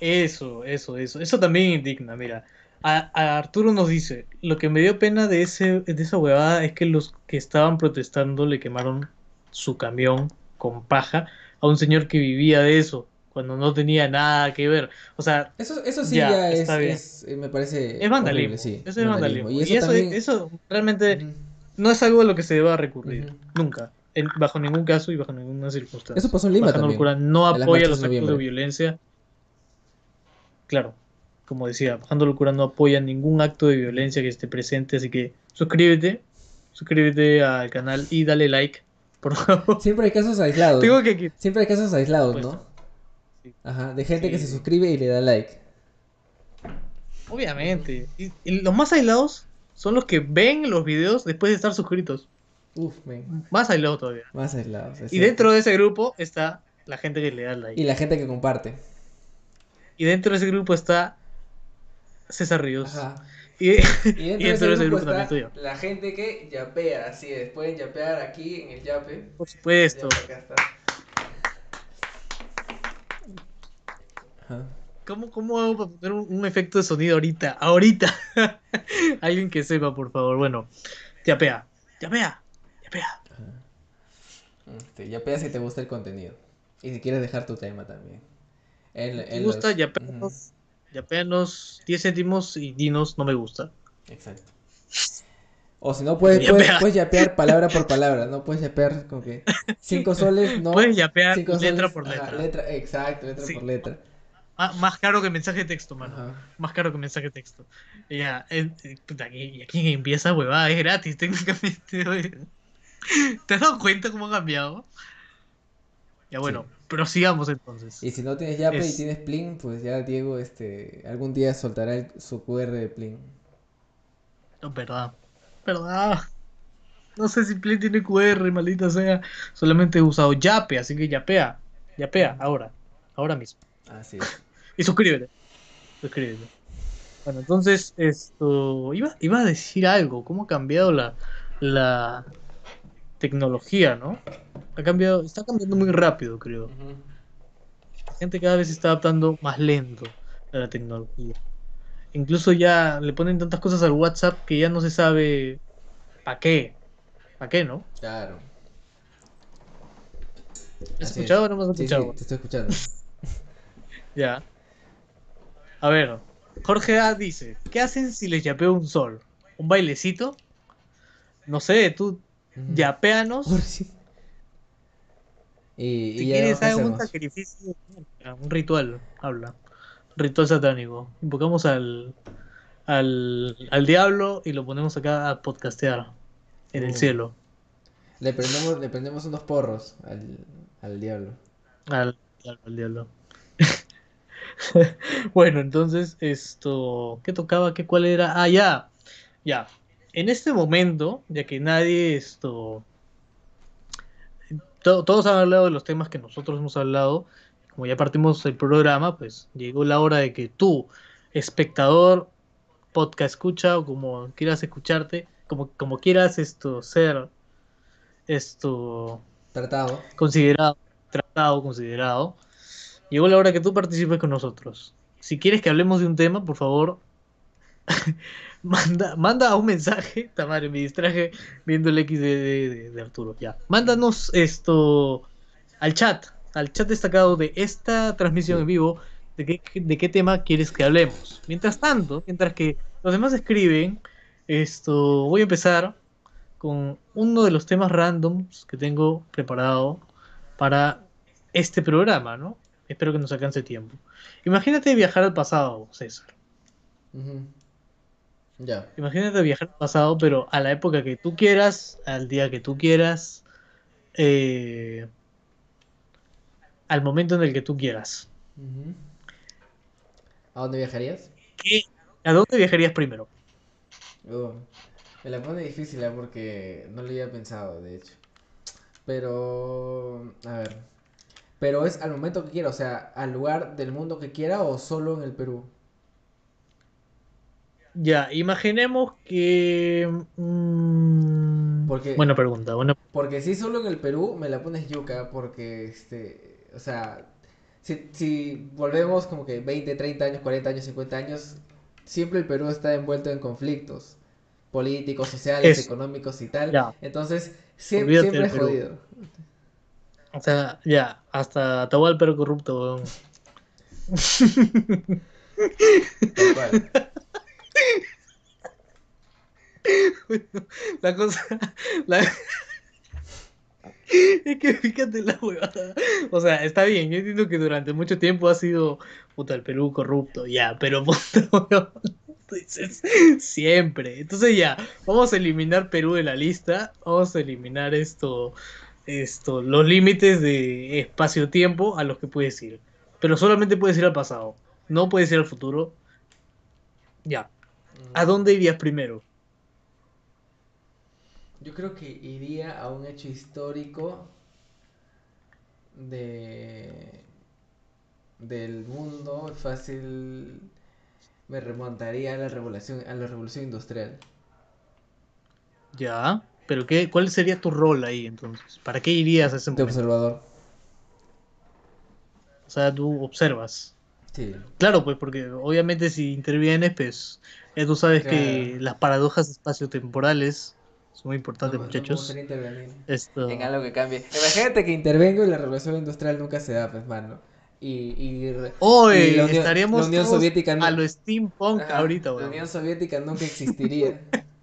B: Eso, eso, eso. Eso también indigna, mira. A, Arturo nos dice, lo que me dio pena de, ese, de esa huevada es que los que estaban protestando le quemaron su camión con paja a un señor que vivía de eso, cuando no tenía nada que ver. O sea,
A: eso, eso sí ya, es, eh, me parece...
B: Es vandalismo. sí, eso es vandalismo. Y eso, eso, realmente no es algo a lo que se deba recurrir, nunca. bajo ningún caso y bajo ninguna circunstancia.
A: Eso pasó en Lima también.
B: no apoya los actos de violencia. Claro, como decía, Bajando Locura no apoya ningún acto de violencia que esté presente, así que suscríbete, suscríbete al canal y dale like
A: Siempre hay casos aislados. Siempre hay casos aislados, ¿no? Ajá, de gente que se suscribe y le da like.
B: Obviamente. Y, los más aislados son los que ven los videos después de estar suscritos.
A: Uf.
B: Más aislados todavía.
A: Más aislados.
B: Y dentro de ese grupo está la gente que le da like.
A: Y la gente que comparte.
B: Y dentro de ese grupo está César Ríos. Ajá. Y,
A: dentro, de ese grupo, también estoy yo. La gente que yapea, así es, pueden yapear aquí en el yape.
B: Por supuesto. ¿Cómo, ¿Cómo hago para poner un, efecto de sonido ahorita? Ahorita. Alguien que sepa, por favor. Bueno, yapea. Yapea. Yapea.
A: Este, yapea si te gusta el contenido. Y si quieres dejar tu tema también.
B: En, si te gusta, yapea apenas 10 céntimos y dinos no me gusta.
A: Exacto. O si no, puedes, puedes, yapear palabra por palabra, ¿no? Puedes yapear como que 5 soles, ¿no?
B: Puedes yapear letra por letra.
A: Exacto, letra por letra.
B: Ah, más caro que mensaje de texto, mano. Más caro que mensaje de texto. Ya, eh, y aquí empieza huevada, es gratis técnicamente. ¿Te has dado cuenta cómo ha cambiado? Ya bueno, Prosigamos entonces.
A: Y si no tienes Yape y tienes Plin, pues ya Diego este algún día soltará su QR de Plin.
B: No, verdad. Verdad. No sé si Plin tiene QR, maldita sea. Solamente he usado Yape, así que Yapea. Yapea, ahora. Ahora mismo.
A: Así es.
B: Y suscríbete. Suscríbete. Bueno, entonces, esto. Iba, iba a decir algo. ¿Cómo ha cambiado la, la tecnología, ¿no? Ha cambiado, está cambiando muy rápido, creo. La gente cada vez se está adaptando más lento a la tecnología. Incluso ya le ponen tantas cosas al WhatsApp que ya no se sabe para qué. ¿Para qué, no?
A: Claro.
B: ¿Has escuchado o no me has escuchado?
A: Sí, te estoy escuchando.
B: ya. A ver, Jorge A dice, ¿qué hacen si les yapeo un sol? ¿Un bailecito? No sé, tú yapeanos.
A: Y,
B: si quieres un sacrificio, un ritual, habla. Ritual satánico. Invocamos al, al, al diablo y lo ponemos acá a podcastear en el uh. cielo.
A: Le prendemos, le prendemos unos porros al, al diablo.
B: Al, al diablo. bueno, entonces, esto. ¿Qué tocaba? ¿Qué cuál era? Ah, ya. Ya. En este momento, ya que nadie esto todos han hablado de los temas que nosotros hemos hablado. Como ya partimos el programa, pues llegó la hora de que tú, espectador, podcast escucha o como quieras escucharte, como, como quieras esto ser esto
A: tratado,
B: considerado, tratado, considerado, llegó la hora que tú participes con nosotros. Si quieres que hablemos de un tema, por favor, manda, manda un mensaje. Tamara, me distraje viendo el X de, de, Arturo. Ya. Mándanos esto al chat, al chat destacado de esta transmisión en vivo. De qué, de qué tema quieres que hablemos. Mientras tanto, mientras que los demás escriben, esto voy a empezar con uno de los temas randoms que tengo preparado para este programa, ¿no? Espero que nos alcance tiempo. Imagínate viajar al pasado, César.
A: Ya.
B: Imagínate viajar al pasado, pero a la época que tú quieras, al día que tú quieras, eh, al momento en el que tú quieras.
A: ¿A dónde viajarías?
B: ¿A dónde viajarías primero?
A: Oh, me la pone difícil ¿eh? porque no lo había pensado, de hecho. Pero, a ver. Pero es al momento que quiera, o sea, al lugar del mundo que quiera o solo en el Perú.
B: Ya, imaginemos que. Mm,
A: porque,
B: buena pregunta. Buena...
A: Porque si solo en el Perú me la pones yuca, porque, este, o sea, si, si volvemos como que 20, 30 años, 40 años, 50 años, siempre el Perú está envuelto en conflictos políticos, sociales, económicos y tal. Entonces, siempre, siempre es jodido.
B: O sea, ya, hasta el pero corrupto, la cosa. Es que fíjate la huevada. O sea, está bien, yo entiendo que durante mucho tiempo ha sido puta el Perú corrupto, ya, pero siempre. Entonces ya, vamos a eliminar Perú de la lista, vamos a eliminar esto, esto, los límites de espacio-tiempo a los que puedes ir. Pero solamente puedes ir al pasado, no puedes ir al futuro. Ya. ¿A mm. dónde irías primero?
A: Yo creo que iría a un hecho histórico de del mundo fácil me remontaría a la revolución a la revolución industrial.
B: Ya, pero qué cuál sería tu rol ahí entonces? ¿Para qué irías a ese
A: momento? De observador.
B: O sea, tú observas.
A: Sí.
B: Claro, pues porque obviamente si intervienes, pues ya tú sabes que las paradojas espaciotemporales es muy importante, muchachos.
A: Esto... En algo que cambie. Imagínate que intervengo y la revolución industrial nunca se da, pues, mano. Y, y,
B: Hoy estaríamos la Soviética a lo steampunk ahorita,
A: weón. La Unión Soviética nunca existiría.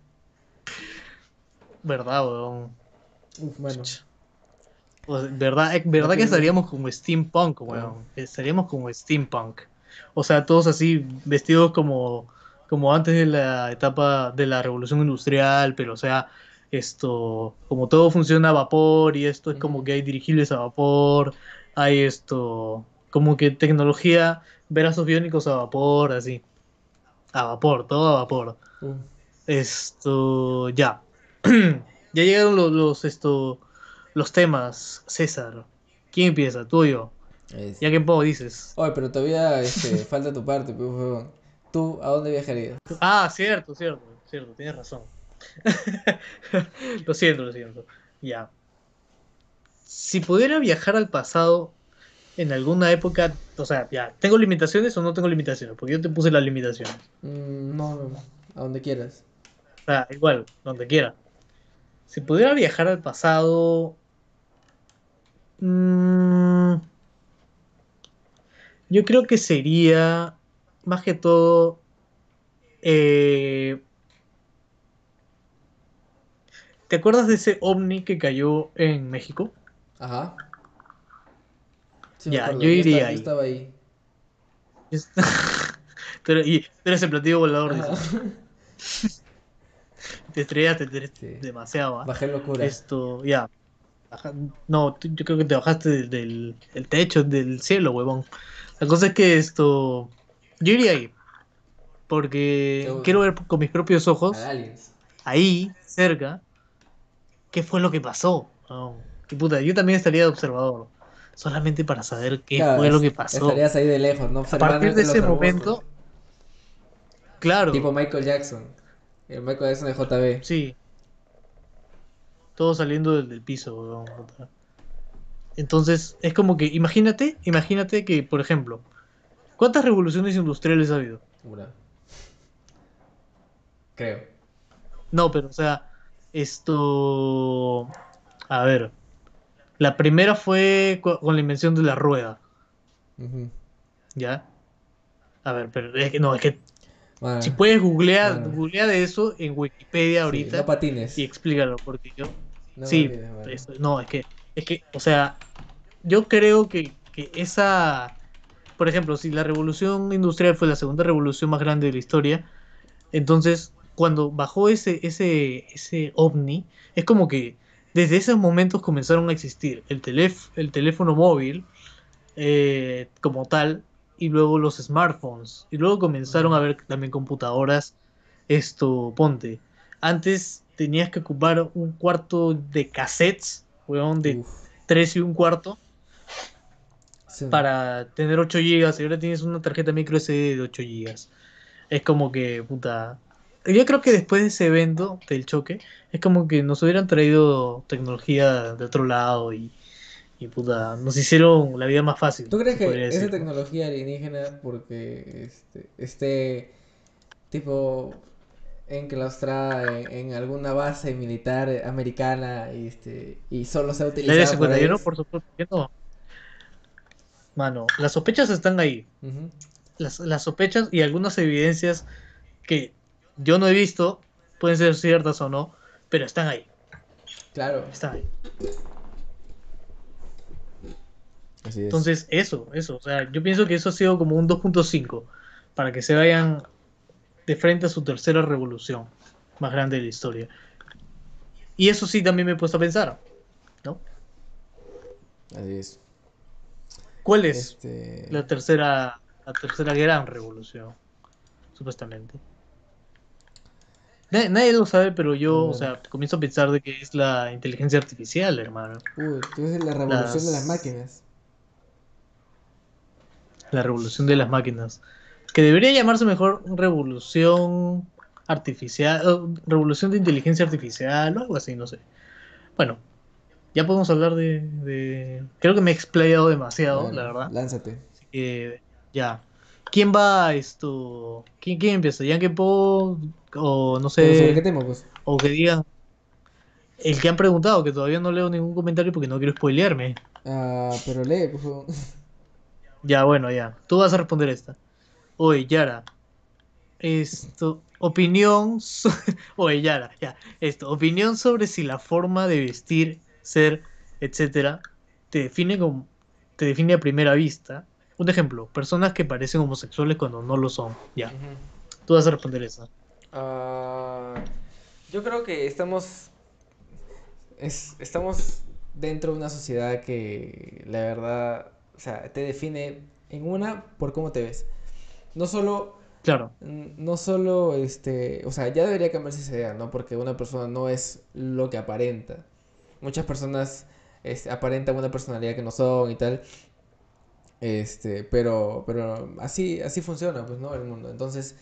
B: Verdad, weón.
A: Uf, bueno.
B: Verdad, eh, verdad que estaríamos como steampunk, weón. Estaríamos como steampunk. O sea, todos así vestidos como como antes de la etapa de la revolución industrial, pero o sea, esto, como todo funciona a vapor y esto es como que hay dirigibles a vapor, hay esto, como que tecnología, brazos biónicos a vapor, así. A vapor, todo a vapor. Esto, ya. ya llegaron los, los, esto, los temas, César. ¿Quién empieza? ¿Tú o yo? Ya que poco dices.
A: Oye, pero todavía este, falta tu parte, pues, ¿Tú a dónde viajarías?
B: Ah, cierto, cierto, cierto, tienes razón. lo siento, lo siento. Ya. Si pudiera viajar al pasado en alguna época, o sea, ya, ¿tengo limitaciones o no tengo limitaciones? Porque yo te puse las limitaciones.
A: Mm, no, no, a donde quieras.
B: Ah, igual, donde quiera. Si pudiera viajar al pasado... Mmm, yo creo que sería más que todo, eh, ¿te acuerdas de ese ovni que cayó en México?
A: Ajá.
B: ya, yo iría ahí.
A: Yo estaba ahí.
B: pero, y, eres el platillo volador. te estrellaste demasiado. ¿ah?
A: Bajé locura.
B: Esto, ya. No, yo creo que te bajaste del, del techo, del cielo, huevón. La cosa es que esto yo iría ahí. Porque quiero ver con mis propios ojos, ahí, cerca, qué fue lo que pasó. puta, yo también estaría de observador. Solamente para saber qué fue lo que pasó.
A: Estarías ahí de lejos, ¿no?
B: A partir de ese momento. Claro.
A: Tipo Michael Jackson. El Michael Jackson de JB.
B: Sí. Todo saliendo del, piso, Entonces, es como que, imagínate, imagínate que, por ejemplo, ¿cuántas revoluciones industriales ha habido? Una.
A: Creo.
B: No, pero, o sea, esto. A ver. La primera fue con la invención de la rueda. ¿Ya? A ver, pero es que no, es que. Si puedes googlear, googlea de eso en Wikipedia ahorita.
A: no patines.
B: Y explícalo, porque yo. sí, no, es que, es que, o sea, yo creo que, que esa. Por ejemplo, si la revolución industrial fue la segunda revolución más grande de la historia, entonces cuando bajó ese, ese, ese ovni, es como que desde esos momentos comenzaron a existir el, el teléfono móvil eh, como tal, y luego los smartphones, y luego comenzaron a haber también computadoras, esto, ponte, antes tenías que ocupar un cuarto de cassettes, weón, de tres y un cuarto, para tener 8 GB, y ahora tienes una tarjeta micro SD de 8 GB. Es como que, puta, yo creo que después de ese evento del choque, es como que nos hubieran traído tecnología de otro lado y, y puta, nos hicieron la vida más fácil.
A: ¿Tú crees que esa tecnología alienígena, porque este, este tipo enclaustrada en, en alguna base militar americana y, este, y solo se ha utilizado. La 51,
B: por supuesto Mano, las sospechas están ahí. las, las sospechas y algunas evidencias que yo no he visto, pueden ser ciertas o no, pero están ahí.
A: Claro.
B: Están ahí. Así es. Entonces, eso, eso. O sea, yo pienso que eso ha sido como un 2.5 para que se vayan de frente a su tercera revolución más grande de la historia. Y eso sí también me he puesto a pensar, ¿no?
A: Así es.
B: ¿Cuál es este la tercera la tercera gran revolución? Supuestamente. Nadie, lo sabe, pero yo, o sea, comienzo a pensar de que es la inteligencia artificial, hermano.
A: Uy, es la revolución de las máquinas.
B: La revolución de las máquinas. Que debería llamarse mejor revolución artificial, revolución de inteligencia artificial o algo así, no sé. Bueno, ya podemos hablar de... Creo que me he explayado demasiado, la verdad.
A: Lánzate.
B: ya. ¿Quién va a esto? ¿Quién, quién empieza? ¿Yankee Po? O no sé.
A: qué tema, pues?
B: O que diga. El que han preguntado, que todavía no leo ningún comentario porque no quiero spoilearme.
A: Ah, pero lee, por favor.
B: Ya, bueno, ya. Tú vas a responder esta. Oye, Yara. Esto. Opinión. Oye, Yara, ya. Esto. Opinión sobre si la forma de vestir, ser, etcétera, te define como. Te define a primera vista un ejemplo, personas que parecen homosexuales cuando no lo son. Ya. Tú vas a responder eso.
A: Ah, yo creo que estamos. estamos dentro de una sociedad que la verdad. O sea, te define en una por cómo te ves. No solo.
B: Claro.
A: No solo este. O sea, ya debería cambiarse esa idea, ¿no? Porque una persona no es lo que aparenta. Muchas personas este, aparentan una personalidad que no son y tal. Este, pero, pero así, así funciona, pues, ¿no? El mundo. Entonces,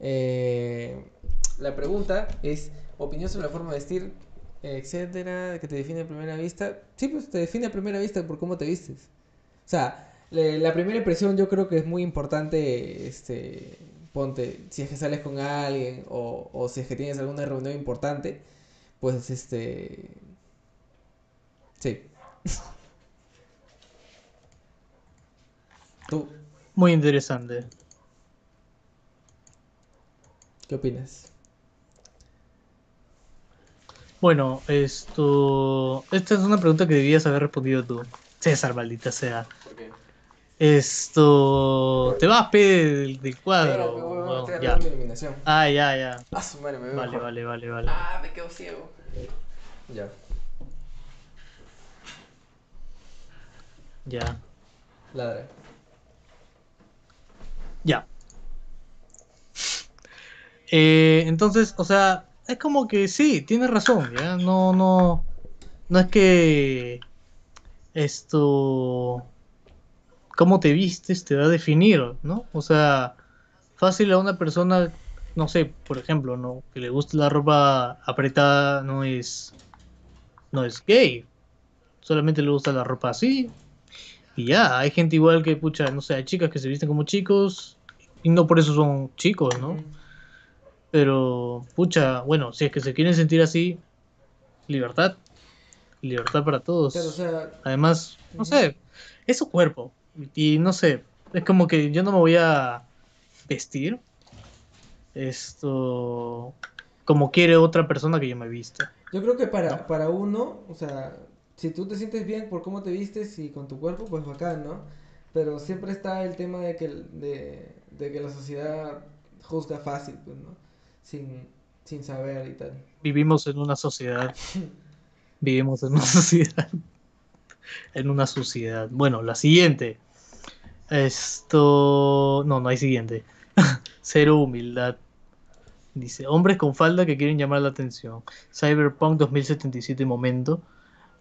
A: eh, la pregunta es, opinión sobre la forma de vestir, etcétera, que te define a primera vista. Sí, pues te define a primera vista por cómo te vistes. O sea, la primera impresión yo creo que es muy importante, este, ponte, si es que sales con alguien o, o si es que tienes alguna reunión importante, pues, este, sí.
B: Muy interesante.
A: ¿Qué opinas?
B: Bueno, esto. Esta es una pregunta que debías haber respondido tú. César, maldita sea. ¿Por qué? Esto. Te vas a pedir del, cuadro. ya. Ah, ya, ya.
A: Ah, vale,
B: vale, vale, vale.
A: Ah, me quedo ciego. Ya.
B: Ya.
A: Ladra.
B: Ya. Eh, entonces, o sea, es como que sí, tienes razón, ¿ya? No, no, no es que esto, cómo te vistes te va a definir, ¿no? O sea, fácil a una persona, no sé, por ejemplo, ¿no? Que le guste la ropa apretada no es, no es gay. solamente le gusta la ropa así. Y ya, hay gente igual que, pucha, no sé, hay chicas que se visten como chicos y no por eso son chicos, ¿no? Pero, pucha, bueno, si es que se quieren sentir así, libertad. Libertad para todos. Además, no sé, es su cuerpo. Y no sé, es como que yo no me voy a vestir esto como quiere otra persona que yo me vista.
A: Yo creo que para, para uno, o sea, si tú te sientes bien por cómo te vistes y con tu cuerpo, pues bacán, ¿no? Pero siempre está el tema de que, de, que la sociedad juzga fácil, pues, ¿no? Sin, sin saber y tal.
B: Vivimos en una sociedad. Vivimos en una sociedad. en una sociedad. Bueno, la siguiente. Esto. No, no hay siguiente. Cero humildad. Dice, hombres con falda que quieren llamar la atención. Cyberpunk 2077 momento.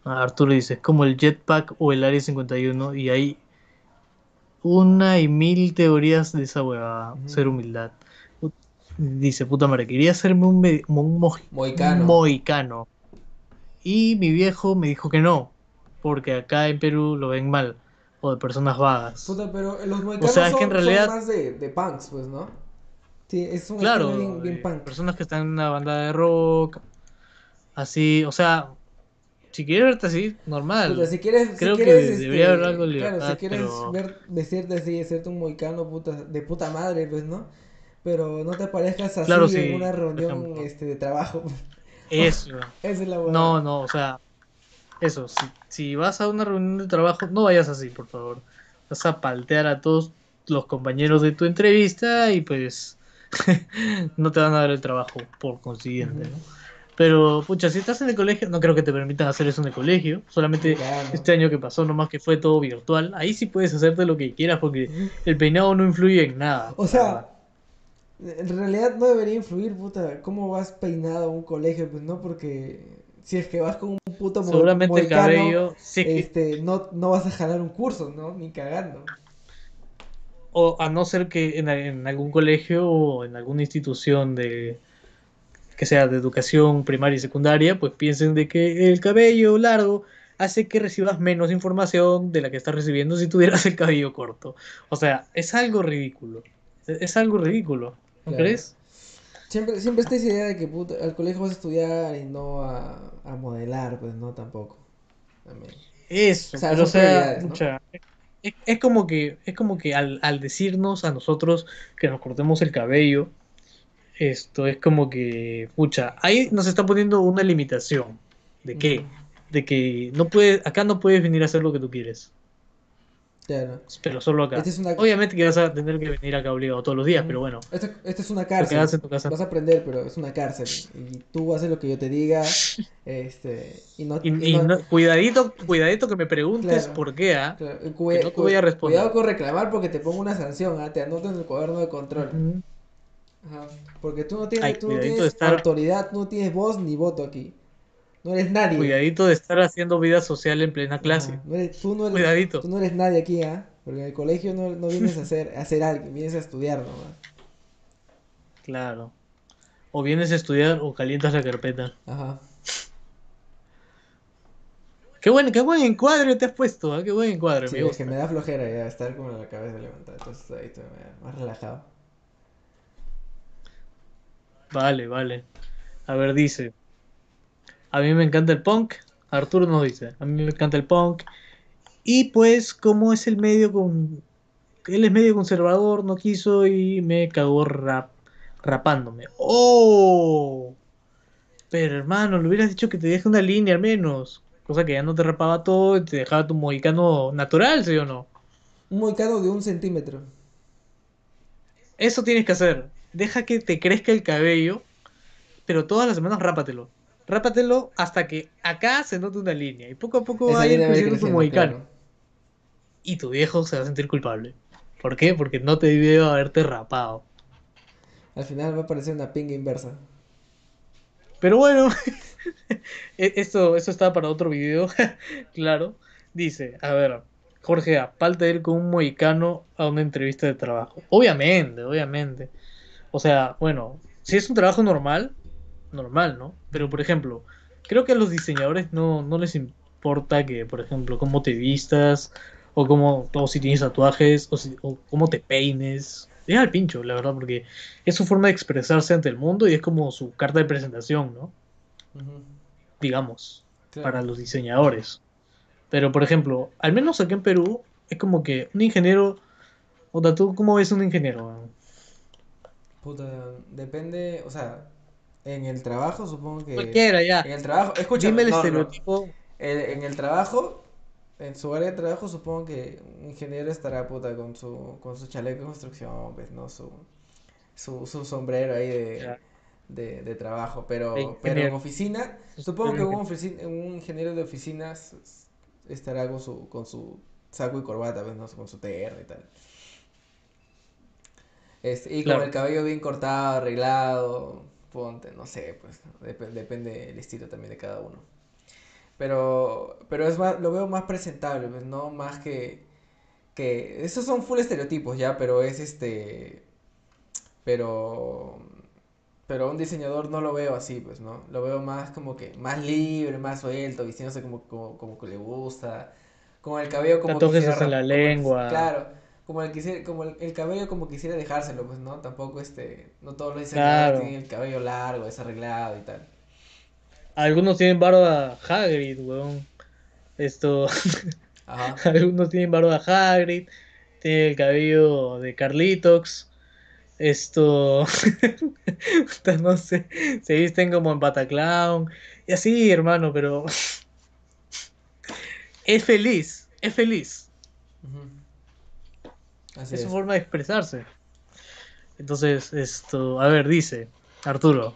B: Ah, Arturo dice, es como el jetpack o el Área 51 y hay una y mil teorías de esa huevada. Ser humildad. Dice, puta madre, quería hacerme un, un, moicano. Y mi viejo me dijo que no, porque acá en Perú lo ven mal, o de personas vagas.
A: Puta, pero los o sea, es que en realidad... son más de, de punks, pues, ¿no? Sí, es un
B: claro, bien, punk. Personas que están en una banda de rock, así, o sea, si quieres verte así, normal.
A: si quieres,
B: Creo
A: que
B: debería haber algo
A: de Claro, si quieres ver, vestirte así, hacerte un moicano puta, de puta madre, pues, ¿no? Pero no te parezcas así en una reunión este, de trabajo.
B: Eso. Esa es la buena. No, no, o sea, eso, si, si vas a una reunión de trabajo, no vayas así, por favor. Vas a paltear a todos los compañeros de tu entrevista y pues no te van a dar el trabajo por consiguiente, ¿no? Pero, pucha, si estás en el colegio, no creo que te permitan hacer eso en el colegio. Solamente este año que pasó, nomás que fue todo virtual. Ahí sí puedes hacerte lo que quieras porque el peinado no influye en nada.
A: O sea, en realidad no debería influir, puta, cómo vas peinado a un colegio, pues no, porque si es que vas con un puto
B: Seguramente el cabello, sí.
A: este, no, no vas a jalar un curso, ¿no? Ni cagando.
B: O a no ser que en, en algún colegio o en alguna institución de que sea de educación primaria y secundaria, pues piensen de que el cabello largo hace que recibas menos información de la que estás recibiendo si tuvieras el cabello corto. O sea, es algo ridículo. Es algo ridículo, ¿no crees?
A: Siempre, siempre está esa idea de que al colegio vas a estudiar y no a, modelar, pues no tampoco.
B: Eso, o sea, es, como que, es como que al, al decirnos a nosotros que nos cortemos el cabello, esto es como que, pucha, ahí nos está poniendo una limitación. ¿De qué? De que no puedes, acá no puedes venir a hacer lo que tú quieres.
A: Claro.
B: Pero solo acá. Obviamente que vas a tener que venir acá obligado todos los días, pero bueno.
A: Esto, es una cárcel. Vas a aprender, pero es una cárcel. Y tú haces lo que yo te diga. Este, y no,
B: cuidadito, cuidadito que me preguntes por qué, ¿ah? no te voy a responder.
A: Cuidado con reclamar porque te pongo una sanción, ¿ah? Te anoto en el cuaderno de control. Porque tú no tienes, tú autoridad, no tienes voz ni voto aquí. No eres nadie.
B: Cuidadito de estar haciendo vida social en plena clase.
A: tú, no eres, Cuidadito. tú no eres nadie aquí, ¿ah? Porque en el colegio no, no vienes a hacer, a hacer algo, vienes a estudiar nomás.
B: Claro. O vienes a estudiar o calientas la carpeta.
A: Ajá.
B: Qué buen, qué buen encuadre te has puesto, ¿eh? qué buen encuadre.
A: Sí, es que me da flojera ya estar con la cabeza levantada, entonces ahí estoy más relajado.
B: Vale, vale. A ver, dice. A mí me encanta el punk. Arturo nos dice. A mí me encanta el punk. Y pues, como es el medio con. Él es medio conservador, no quiso y me cagó rap, rapándome. ¡Oh! Pero hermano, le hubieras dicho que te deje una línea al menos. Cosa que ya no te rapaba todo y te dejaba tu mohicano natural, ¿sí o no?
A: Un mohicano de un centímetro.
B: Eso tienes que hacer deja que te crezca el cabello, pero todas las semanas rápatelo. Rápatelo hasta que acá se note una línea y poco a poco va a ir creciendo tu mohicano. Y tu viejo se va a sentir culpable. ¿Por qué? Porque no te debió haberte rapado.
A: Al final va a parecer una pinga inversa.
B: Pero bueno, e-, esto, esto está para otro video, claro. Dice, a ver, Jorge, falta ir con un mohicano a una entrevista de trabajo. Obviamente, obviamente. O sea, bueno, si es un trabajo normal, normal, ¿no? Pero por ejemplo, creo que a los diseñadores no, no les importa que, por ejemplo, cómo te vistas, o cómo, o si tienes tatuajes, o, si, o cómo te peines. Es al pincho, la verdad, porque es su forma de expresarse ante el mundo y es como su carta de presentación, ¿no? Digamos, para los diseñadores. Pero, por ejemplo, al menos aquí en Perú, es como que un ingeniero. O sea, ¿tú cómo ves un ingeniero?
A: Puta, depende, o sea, en el trabajo supongo que...
B: Cualquiera, ya.
A: En el trabajo, escucha, Dime el estereotipo. En, el trabajo, en su área de trabajo supongo que un ingeniero estará puta con su, con su chaleco de construcción, pues, ¿no? Su, su, su sombrero ahí de, de, de, trabajo, pero, pero en oficina, supongo que un, un ingeniero de oficinas estará con su, con su saco y corbata, pues, ¿no? Con su TR y tal. Este, y con el cabello bien cortado, arreglado, ponte, no sé, pues depende del estilo también de cada uno. Pero, pero es más, lo veo más presentable, pues, no más que, que, esos son full estereotipos ya, pero es este, pero, pero un diseñador no lo veo así, pues, ¿no? Lo veo más como que, más libre, más suelto, vistiéndose como, como, como que le gusta, con el cabello como
B: quisiera, en la lengua.
A: claro como el quisiera, como el, cabello como quisiera dejárselo, pues, ¿no? Tampoco este, no todos los diseñadores tienen el cabello largo, desarreglado y tal.
B: Algunos tienen barba Hagrid, weón. Esto. Ajá. Algunos tienen barba Hagrid, tienen el cabello de Carlitox. Esto. no sé. Se visten como en Bataclown. Y así, hermano, pero. es feliz. Es feliz es, su forma de expresarse. Entonces, esto, a ver, dice Arturo,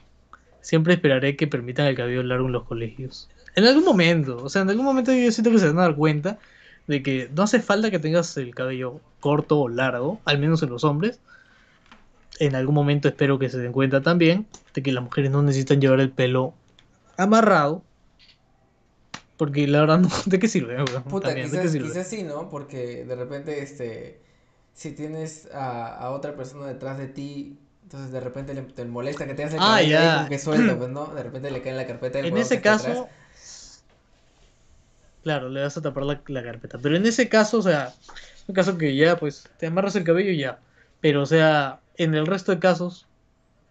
B: siempre esperaré que permitan el cabello largo en los colegios. En algún momento, o sea, en algún momento yo siento que se van a dar cuenta de que no hace falta que tengas el cabello corto o largo, al menos en los hombres. En algún momento espero que se den cuenta también de que las mujeres no necesitan llevar el pelo amarrado. Porque la verdad, no, ¿de qué sirve?
A: Puta, quizás, quizás sí, ¿no? Porque de repente, este si tienes a, a otra persona detrás de ti, entonces de repente le, te molesta que tengas el ah, cabello ahí como que suelto, pues, ¿no? De repente le cae en la carpeta
B: En ese caso, claro, le vas a tapar la, la, carpeta. Pero en ese caso, o sea, un caso que ya, pues, te amarras el cabello y ya. Pero, o sea, en el resto de casos,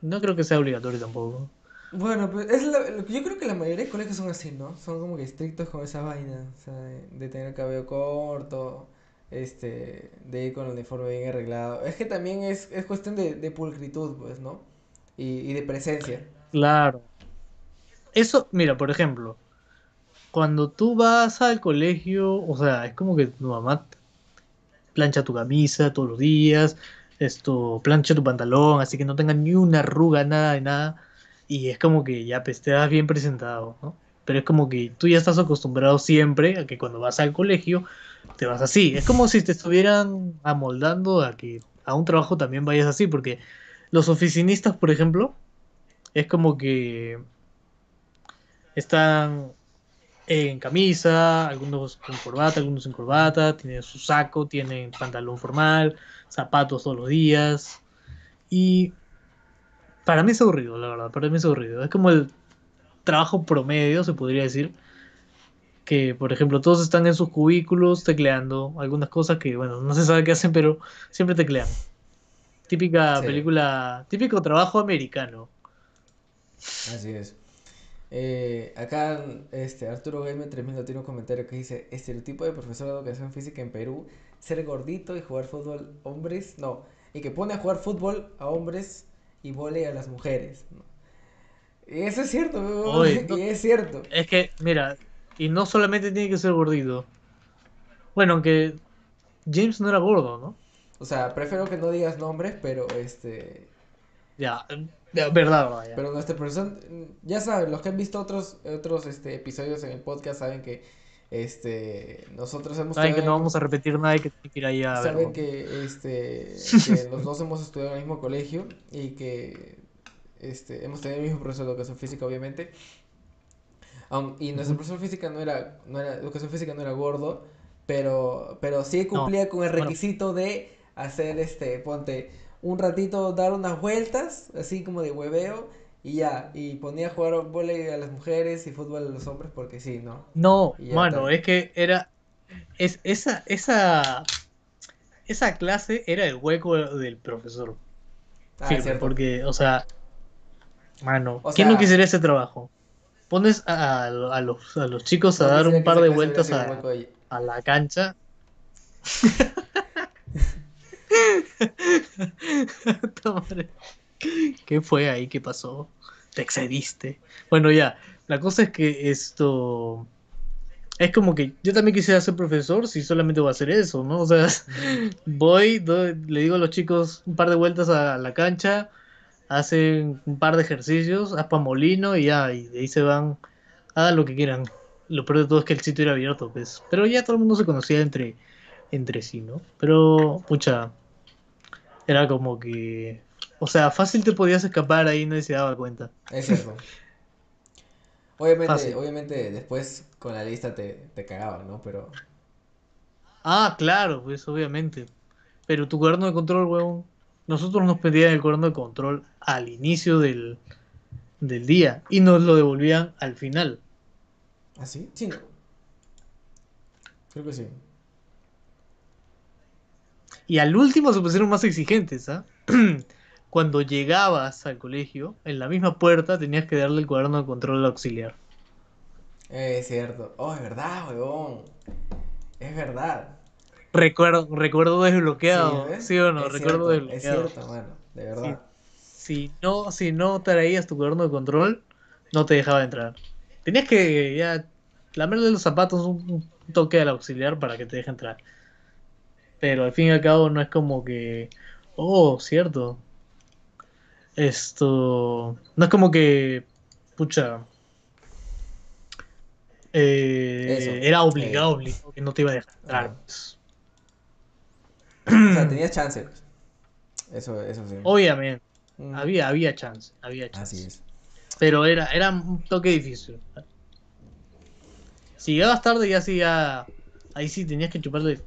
B: no creo que sea obligatorio tampoco.
A: Bueno, pues es yo creo que la mayoría de colegios son así, ¿no? Son como que estrictos con esa vaina, o sea, de tener el cabello corto, este, de ir con el uniforme bien arreglado. Es que también es, es cuestión de, de pulcritud, pues, ¿no? Y, y de presencia.
B: Claro. Eso, mira, por ejemplo, cuando tú vas al colegio, o sea, es como que tu mamá plancha tu camisa todos los días, esto, plancha tu pantalón, así que no tenga ni una arruga, nada de nada, y es como que ya pues, te bien presentado, ¿no? Pero es como que tú ya estás acostumbrado siempre a que cuando vas al colegio te vas así. Es como si te estuvieran amoldando a que a un trabajo también vayas así, porque los oficinistas, por ejemplo, es como que están en camisa, algunos con corbata, algunos sin corbata, tienen su saco, tienen pantalón formal, zapatos todos los días. Y para mí es aburrido, la verdad, para mí es aburrido. Es como el trabajo promedio, se podría decir, que, por ejemplo, todos están en sus cubículos tecleando algunas cosas que, bueno, no se sabe qué hacen, pero siempre teclean. Típica película, típico trabajo americano.
A: Así es. Eh, acá este, Arturo Gamer 3000 tiene un comentario que dice, estereotipo de profesor de educación física en Perú, ser gordito y jugar fútbol hombres, no, y que pone a jugar fútbol a hombres y vole a las mujeres. Y eso es cierto, y es cierto.
B: Es que, mira, y no solamente tiene que ser gordito. Bueno, aunque James no era gordo, ¿no?
A: O sea, prefiero que no digas nombres, pero este...
B: Ya, verdad, verdad. Ya.
A: Pero nuestra persona, ya saben, los que han visto otros, otros este, episodios en el podcast saben que este nosotros hemos
B: saben que no vamos a repetir nada y que ir ahí a
A: saben que este que los dos hemos estudiado en el mismo colegio y que este hemos tenido el mismo profesor de educación física obviamente y nuestro profesor física no era, no era, educación física no era gordo, pero, pero sí cumplía con el requisito de hacer este, ponte, un ratito dar unas vueltas, así como de hueveo, y ya, y ponía a jugar vóley a las mujeres y fútbol a los hombres porque sí, ¿no?
B: No, mano, es que era es esa esa esa clase era el hueco del profesor. Ah, porque, o sea, mano, ¿quién no quisiera ese trabajo? Pones a, los, a los chicos a dar un par de vueltas a, a la cancha. ¿Qué fue ahí? ¿Qué pasó? Te excediste. Bueno, ya. La cosa es que esto. Es como que yo también quisiera ser profesor si solamente voy a hacer eso, ¿no? O sea, voy, le digo a los chicos un par de vueltas a la cancha, hacen un par de ejercicios, haz molino y ya, y de ahí se van, hagan lo que quieran. Lo peor de todo es que el sitio era abierto, pues. Pero ya todo el mundo se conocía entre, entre sí, ¿no? Pero, pucha, era como que... O sea, fácil te podías escapar ahí no se daba cuenta.
A: Es cierto. Obviamente, obviamente después con la lista te, te cagaban, ¿no? Pero...
B: Ah, claro, pues obviamente. Pero tu cuaderno de control, huevón. Nosotros nos pedían el cuaderno de control al inicio del, del día y nos lo devolvían al final.
A: ¿Ah, sí? Sí. Creo que sí.
B: Y al último se pusieron más exigentes, ¿ah? Cuando llegabas al colegio, en la misma puerta tenías que darle el cuaderno de control auxiliar.
A: Es cierto. Oh, es verdad, weón. Es verdad.
B: Recuerdo, recuerdo desbloqueado. ¿Sí, o no? recuerdo
A: desbloqueado. Es cierto, bueno, de verdad.
B: Si, no, si no traías tu cuaderno de control, no te dejaba entrar. Tenías que ya lamerle los zapatos un, toque al auxiliar para que te deje entrar. Pero al fin y al cabo no es como que, oh, cierto. Esto, no es como que, pucha, eh, era obligado, obligado, que no te iba a dejar entrar.
A: O sea, tenías chance. Pues. Eso, eso sí.
B: Obviamente. Mm. Había, había chance, había chance. Así es. Pero era, era un toque difícil. Si llegabas tarde ya sí ya. Ahí sí tenías que chuparle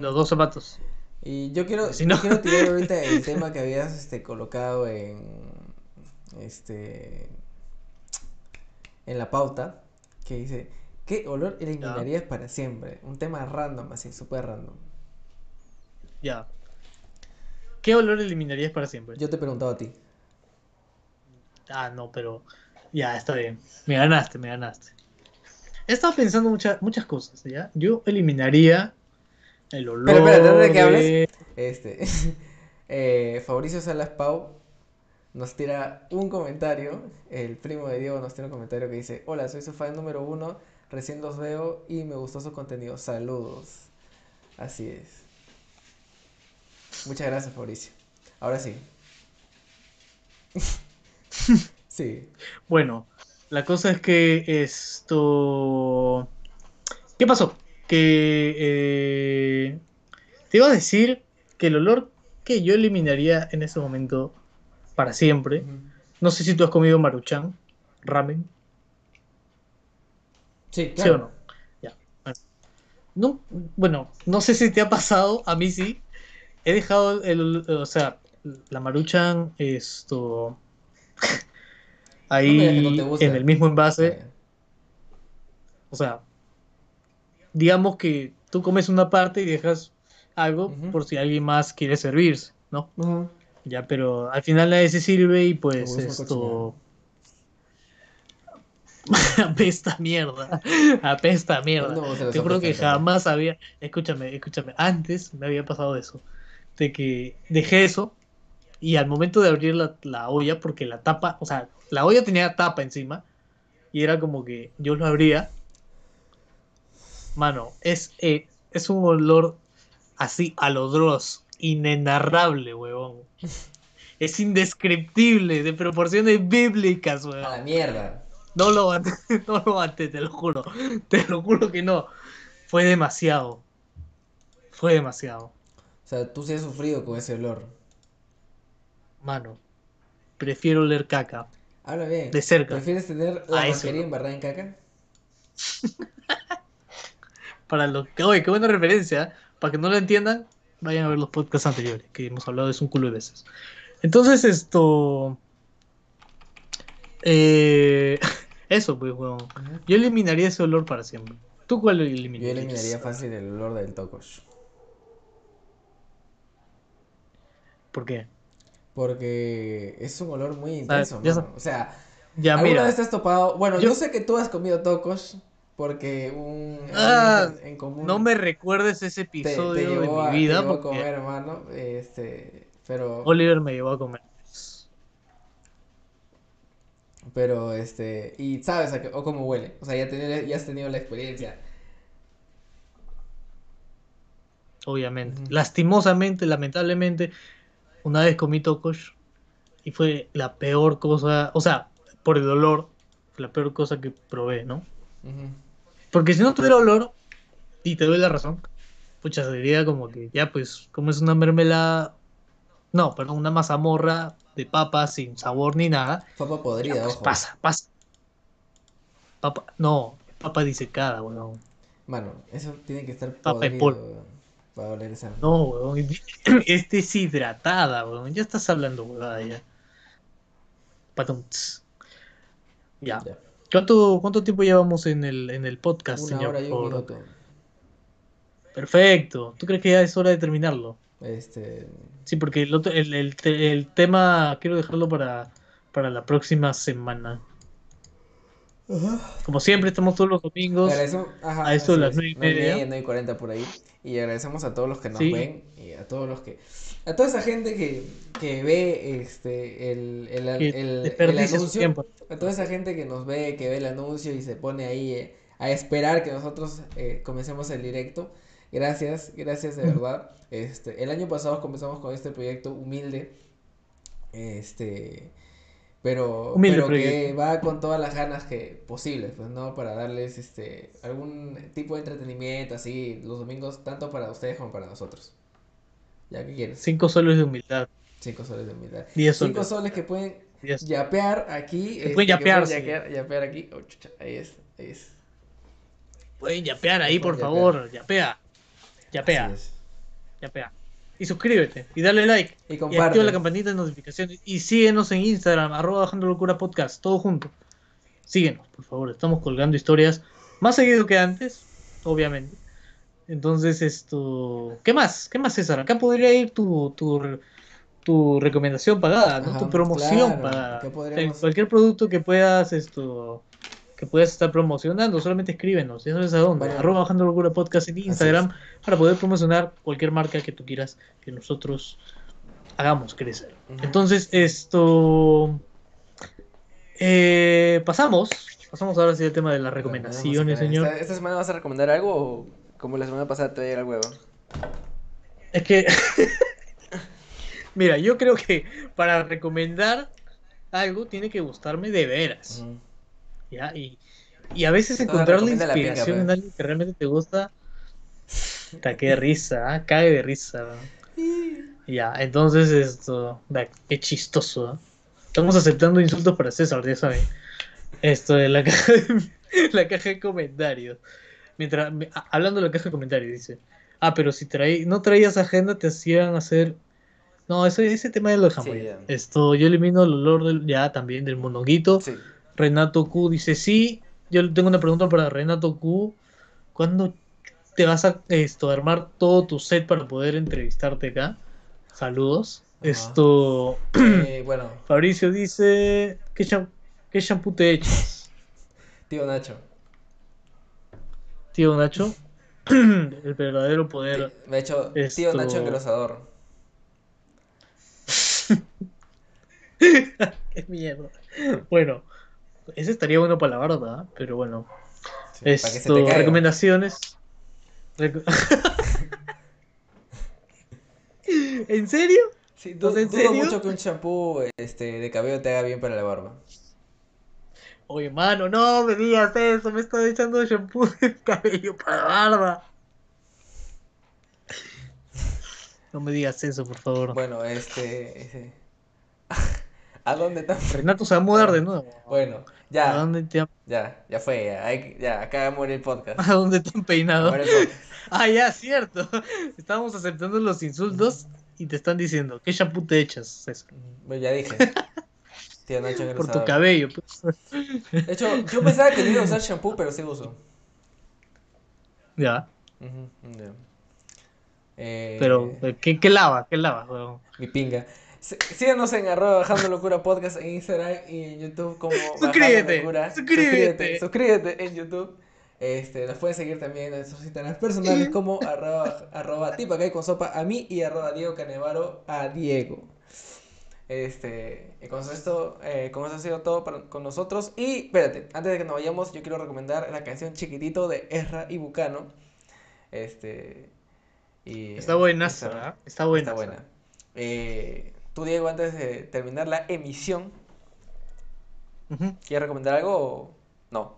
B: los dos zapatos.
A: Y yo quiero, si no... quiero tirar ahorita el tema que habías este, colocado en este en la pauta que dice ¿qué olor eliminarías para siempre? Un tema random así, súper random.
B: Ya. ¿Qué olor eliminarías para siempre?
A: Yo te he preguntado a ti.
B: Ah, no, pero ya, está bien. Me ganaste, me ganaste. He estado pensando muchas muchas cosas, ¿ya? Yo eliminaría el olor. Pero espérate, ¿de qué hables?
A: Este. eh, Fabricio Salas Pau nos tira un comentario. El primo de Diego nos tira un comentario que dice: Hola, soy su fan número uno. Recién los veo y me gustó su contenido. Saludos. Así es. Muchas gracias, Fabricio. Ahora sí. sí.
B: Bueno, la cosa es que esto... ¿Qué pasó? Que... Eh, te iba a decir que el olor que yo eliminaría en ese momento para siempre. No sé si tú has comido maruchan, ramen.
A: Sí, claro. ¿Sí o no?
B: Ya. No, bueno, no sé si te ha pasado, a mí sí, he dejado el, o sea, la maruchan esto ahí en el mismo envase. O sea, digamos que tú comes una parte y dejas algo por si alguien más quiere servirse, ¿no? Ya, pero al final nadie se sirve y pues esto apesta mierda, apesta mierda. Yo creo que jamás había, escúchame, escúchame, antes me había pasado eso de que dejé eso y al momento de abrir la, olla, porque la tapa, o sea, la olla tenía tapa encima y era como que yo lo abría. Mano, es, eh, es un olor así a los dross, inenarrable, huevón. Es indescriptible, de proporciones bíblicas, huevón.
A: A la mierda.
B: No lo no lo te lo juro. Te lo juro que no. Fue demasiado. Fue demasiado.
A: O sea, tú sí has sufrido con ese olor.
B: Mano, prefiero oler caca.
A: Habla bien.
B: De cerca.
A: ¿Prefieres tener la mascarilla embarrada en caca?
B: Para los que, oye, qué buena referencia. ¿eh? Para que no lo entiendan, vayan a ver los podcasts anteriores, que hemos hablado de eso un culo de veces. Entonces, esto. Eh, eso, pues, weón. Yo eliminaría ese olor para siempre. ¿Tú cuál eliminarías?
A: Yo eliminaría fácil el olor del tocos.
B: ¿Por qué?
A: Porque es un olor muy intenso, O sea, ya, ¿alguna mira. vez te has topado? Bueno, yo... sé que tú has comido tocos porque un
B: ah, en común no me recuerdes ese episodio de mi vida
A: te llevó a comer hermano este pero
B: Oliver me llevó a comer.
A: Pero este y sabes o cómo huele. O sea ya, ya has tenido la experiencia.
B: Obviamente. Lastimosamente lamentablemente una vez comí tocos y fue la peor cosa o sea por el dolor fue la peor cosa que probé no porque si no tuviera olor, y te doy la razón, pucha, sería como que ya pues, como es una mermelada, no, perdón, una mazamorra de papa sin sabor ni nada.
A: Papa podrida, pues,
B: Pasa, pasa. Papa, no, papa disecada, weón.
A: Mano, eso tiene que estar papa podrido, polvo. Para oler esa.
B: No, weón, es deshidratada, weón. Ya estás hablando, weón, ya. Patum. Ya. ya. ¿Cuánto, ¿Cuánto tiempo llevamos en el, en el podcast,
A: Una
B: señor?
A: Hora y un minuto.
B: Perfecto. ¿Tú crees que ya es hora de terminarlo?
A: Este...
B: Sí, porque el, el, el, el tema quiero dejarlo para, para la próxima semana. Como siempre, estamos todos los domingos a eso de las 9 y media.
A: 9 y 40 por ahí. Y agradecemos a todos los que nos ven y a todos los que a toda esa gente que, que ve este el, el, el, el anuncio, a toda esa gente que nos ve, que ve el anuncio y se pone ahí eh, a esperar que nosotros eh, comencemos el directo. Gracias, gracias de verdad. Este, el año pasado comenzamos con este proyecto humilde. Este, pero, pero que va con todas las ganas que posibles, pues, ¿no? Para darles este algún tipo de entretenimiento así los domingos, tanto para ustedes como para nosotros. ¿Ya qué quieres?
B: Cinco soles de humildad.
A: Cinco soles de humildad.
B: Diez
A: soles. Cinco soles que pueden yapear aquí.
B: Que pueden este, yapear.
A: Pueden yapear, aquí. Oh, chucha, ahí es, ahí es.
B: Pueden yapear ahí, por favor. Yapea. Yapea. Yapea. Y suscríbete. Y dale like.
A: Y. Y
B: activa la campanita de notificaciones. Y síguenos en Instagram, arroba bajando locura podcast. Todo junto. Síguenos, por favor. Estamos colgando historias más seguido que antes, obviamente. Entonces, esto. ¿Qué más? ¿Qué más, César? Acá podría ir tu, tu, tu recomendación pagada, ¿no? tu promoción para cualquier producto que puedas esto que puedas estar promocionando, solamente escríbenos, ya sabes a dónde, arroba bajando locura podcast en Instagram para poder promocionar cualquier marca que tú quieras que nosotros hagamos crecer. Entonces, esto eh, pasamos, pasamos ahora sí al tema de las recomendaciones, señor.
A: ¿Esta, semana vas a recomendar algo o como la semana pasada te el huevo?
B: Es que Mira, yo creo que para recomendar algo tiene que gustarme de veras. ¿Ya? Y, a veces encontrar la inspiración en pues. algo que realmente te gusta. Está qué risa, ¿eh? cae de risa. Ya, entonces esto, qué chistoso. Estamos aceptando insultos para César, ya saben. Esto de la caja de, la caja de comentarios. Mientras, hablando de la caja de comentarios, dice. Ah, pero si traí, no traías agenda, te hacían hacer no, ese, ese tema ya lo dejamos. Esto, yo elimino el olor del, ya también del mononguito. Renato Q dice sí. Yo tengo una pregunta para Renato Q. ¿Cuándo te vas a esto, armar todo tu set para poder entrevistarte acá? Saludos. Esto.
A: Eh, bueno.
B: Fabricio dice: ¿Qué, shampoo te echas?
A: Tío Nacho.
B: Tío Nacho. el verdadero poder.
A: Me he hecho Tío Nacho engrosador.
B: Qué mierda. Bueno, ese estaría bueno para la barba, pero bueno. Esto, recomendaciones. ¿En serio?
A: Sí, dudo, ¿en serio? mucho que un champú este, de cabello te haga bien para la barba.
B: Oye, mano, no me digas eso, me estoy echando shampoo de cabello para la barba. No me digas eso, por favor.
A: Bueno, este... ¿A dónde te
B: Renato se va a mudar de nuevo.
A: Bueno, ya.
B: ¿A dónde te
A: Ya, ya fue, ya, ya acá va el podcast.
B: ¿A dónde te han peinado? ah, ya, cierto. Estábamos aceptando los insultos y te están diciendo, ¿qué shampoo te echas,
A: César? Pues ya dije.
B: Por tu cabello. Pues.
A: De hecho, yo pensaba que no iba a usar shampoo, pero sí uso.
B: Ya. Eh, pero, ¿qué, ¿qué, lava? ¿Qué lava,
A: Mi pinga. Síganos en arroba bajando locura podcast en Instagram y en YouTube como
B: suscríbete,
A: locura. Suscríbete, suscríbete en YouTube. Este, nos pueden seguir también en nuestros Instagram personales como arroba, arroba tipa con sopa a mí y arroba Diego Canevaro a Diego. Este, y con esto, eh, con eso ha sido todo para, con nosotros. Y espérate, antes de que nos vayamos, yo quiero recomendar la canción Chiquitito de Ezra y Bucano. Este, y
B: está buena, está, está buena.
A: Está buena. Eh, tú, Diego, antes de terminar la emisión, ¿quieres recomendar algo o no?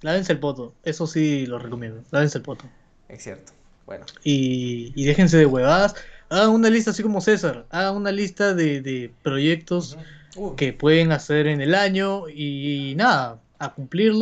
B: Lávense el poto, eso sí lo recomiendo. Lávense el poto.
A: Es cierto. Bueno.
B: Y, y déjense de huevadas hagan una lista así como César, hagan una lista de, proyectos que pueden hacer en el año y nada, a cumplirlo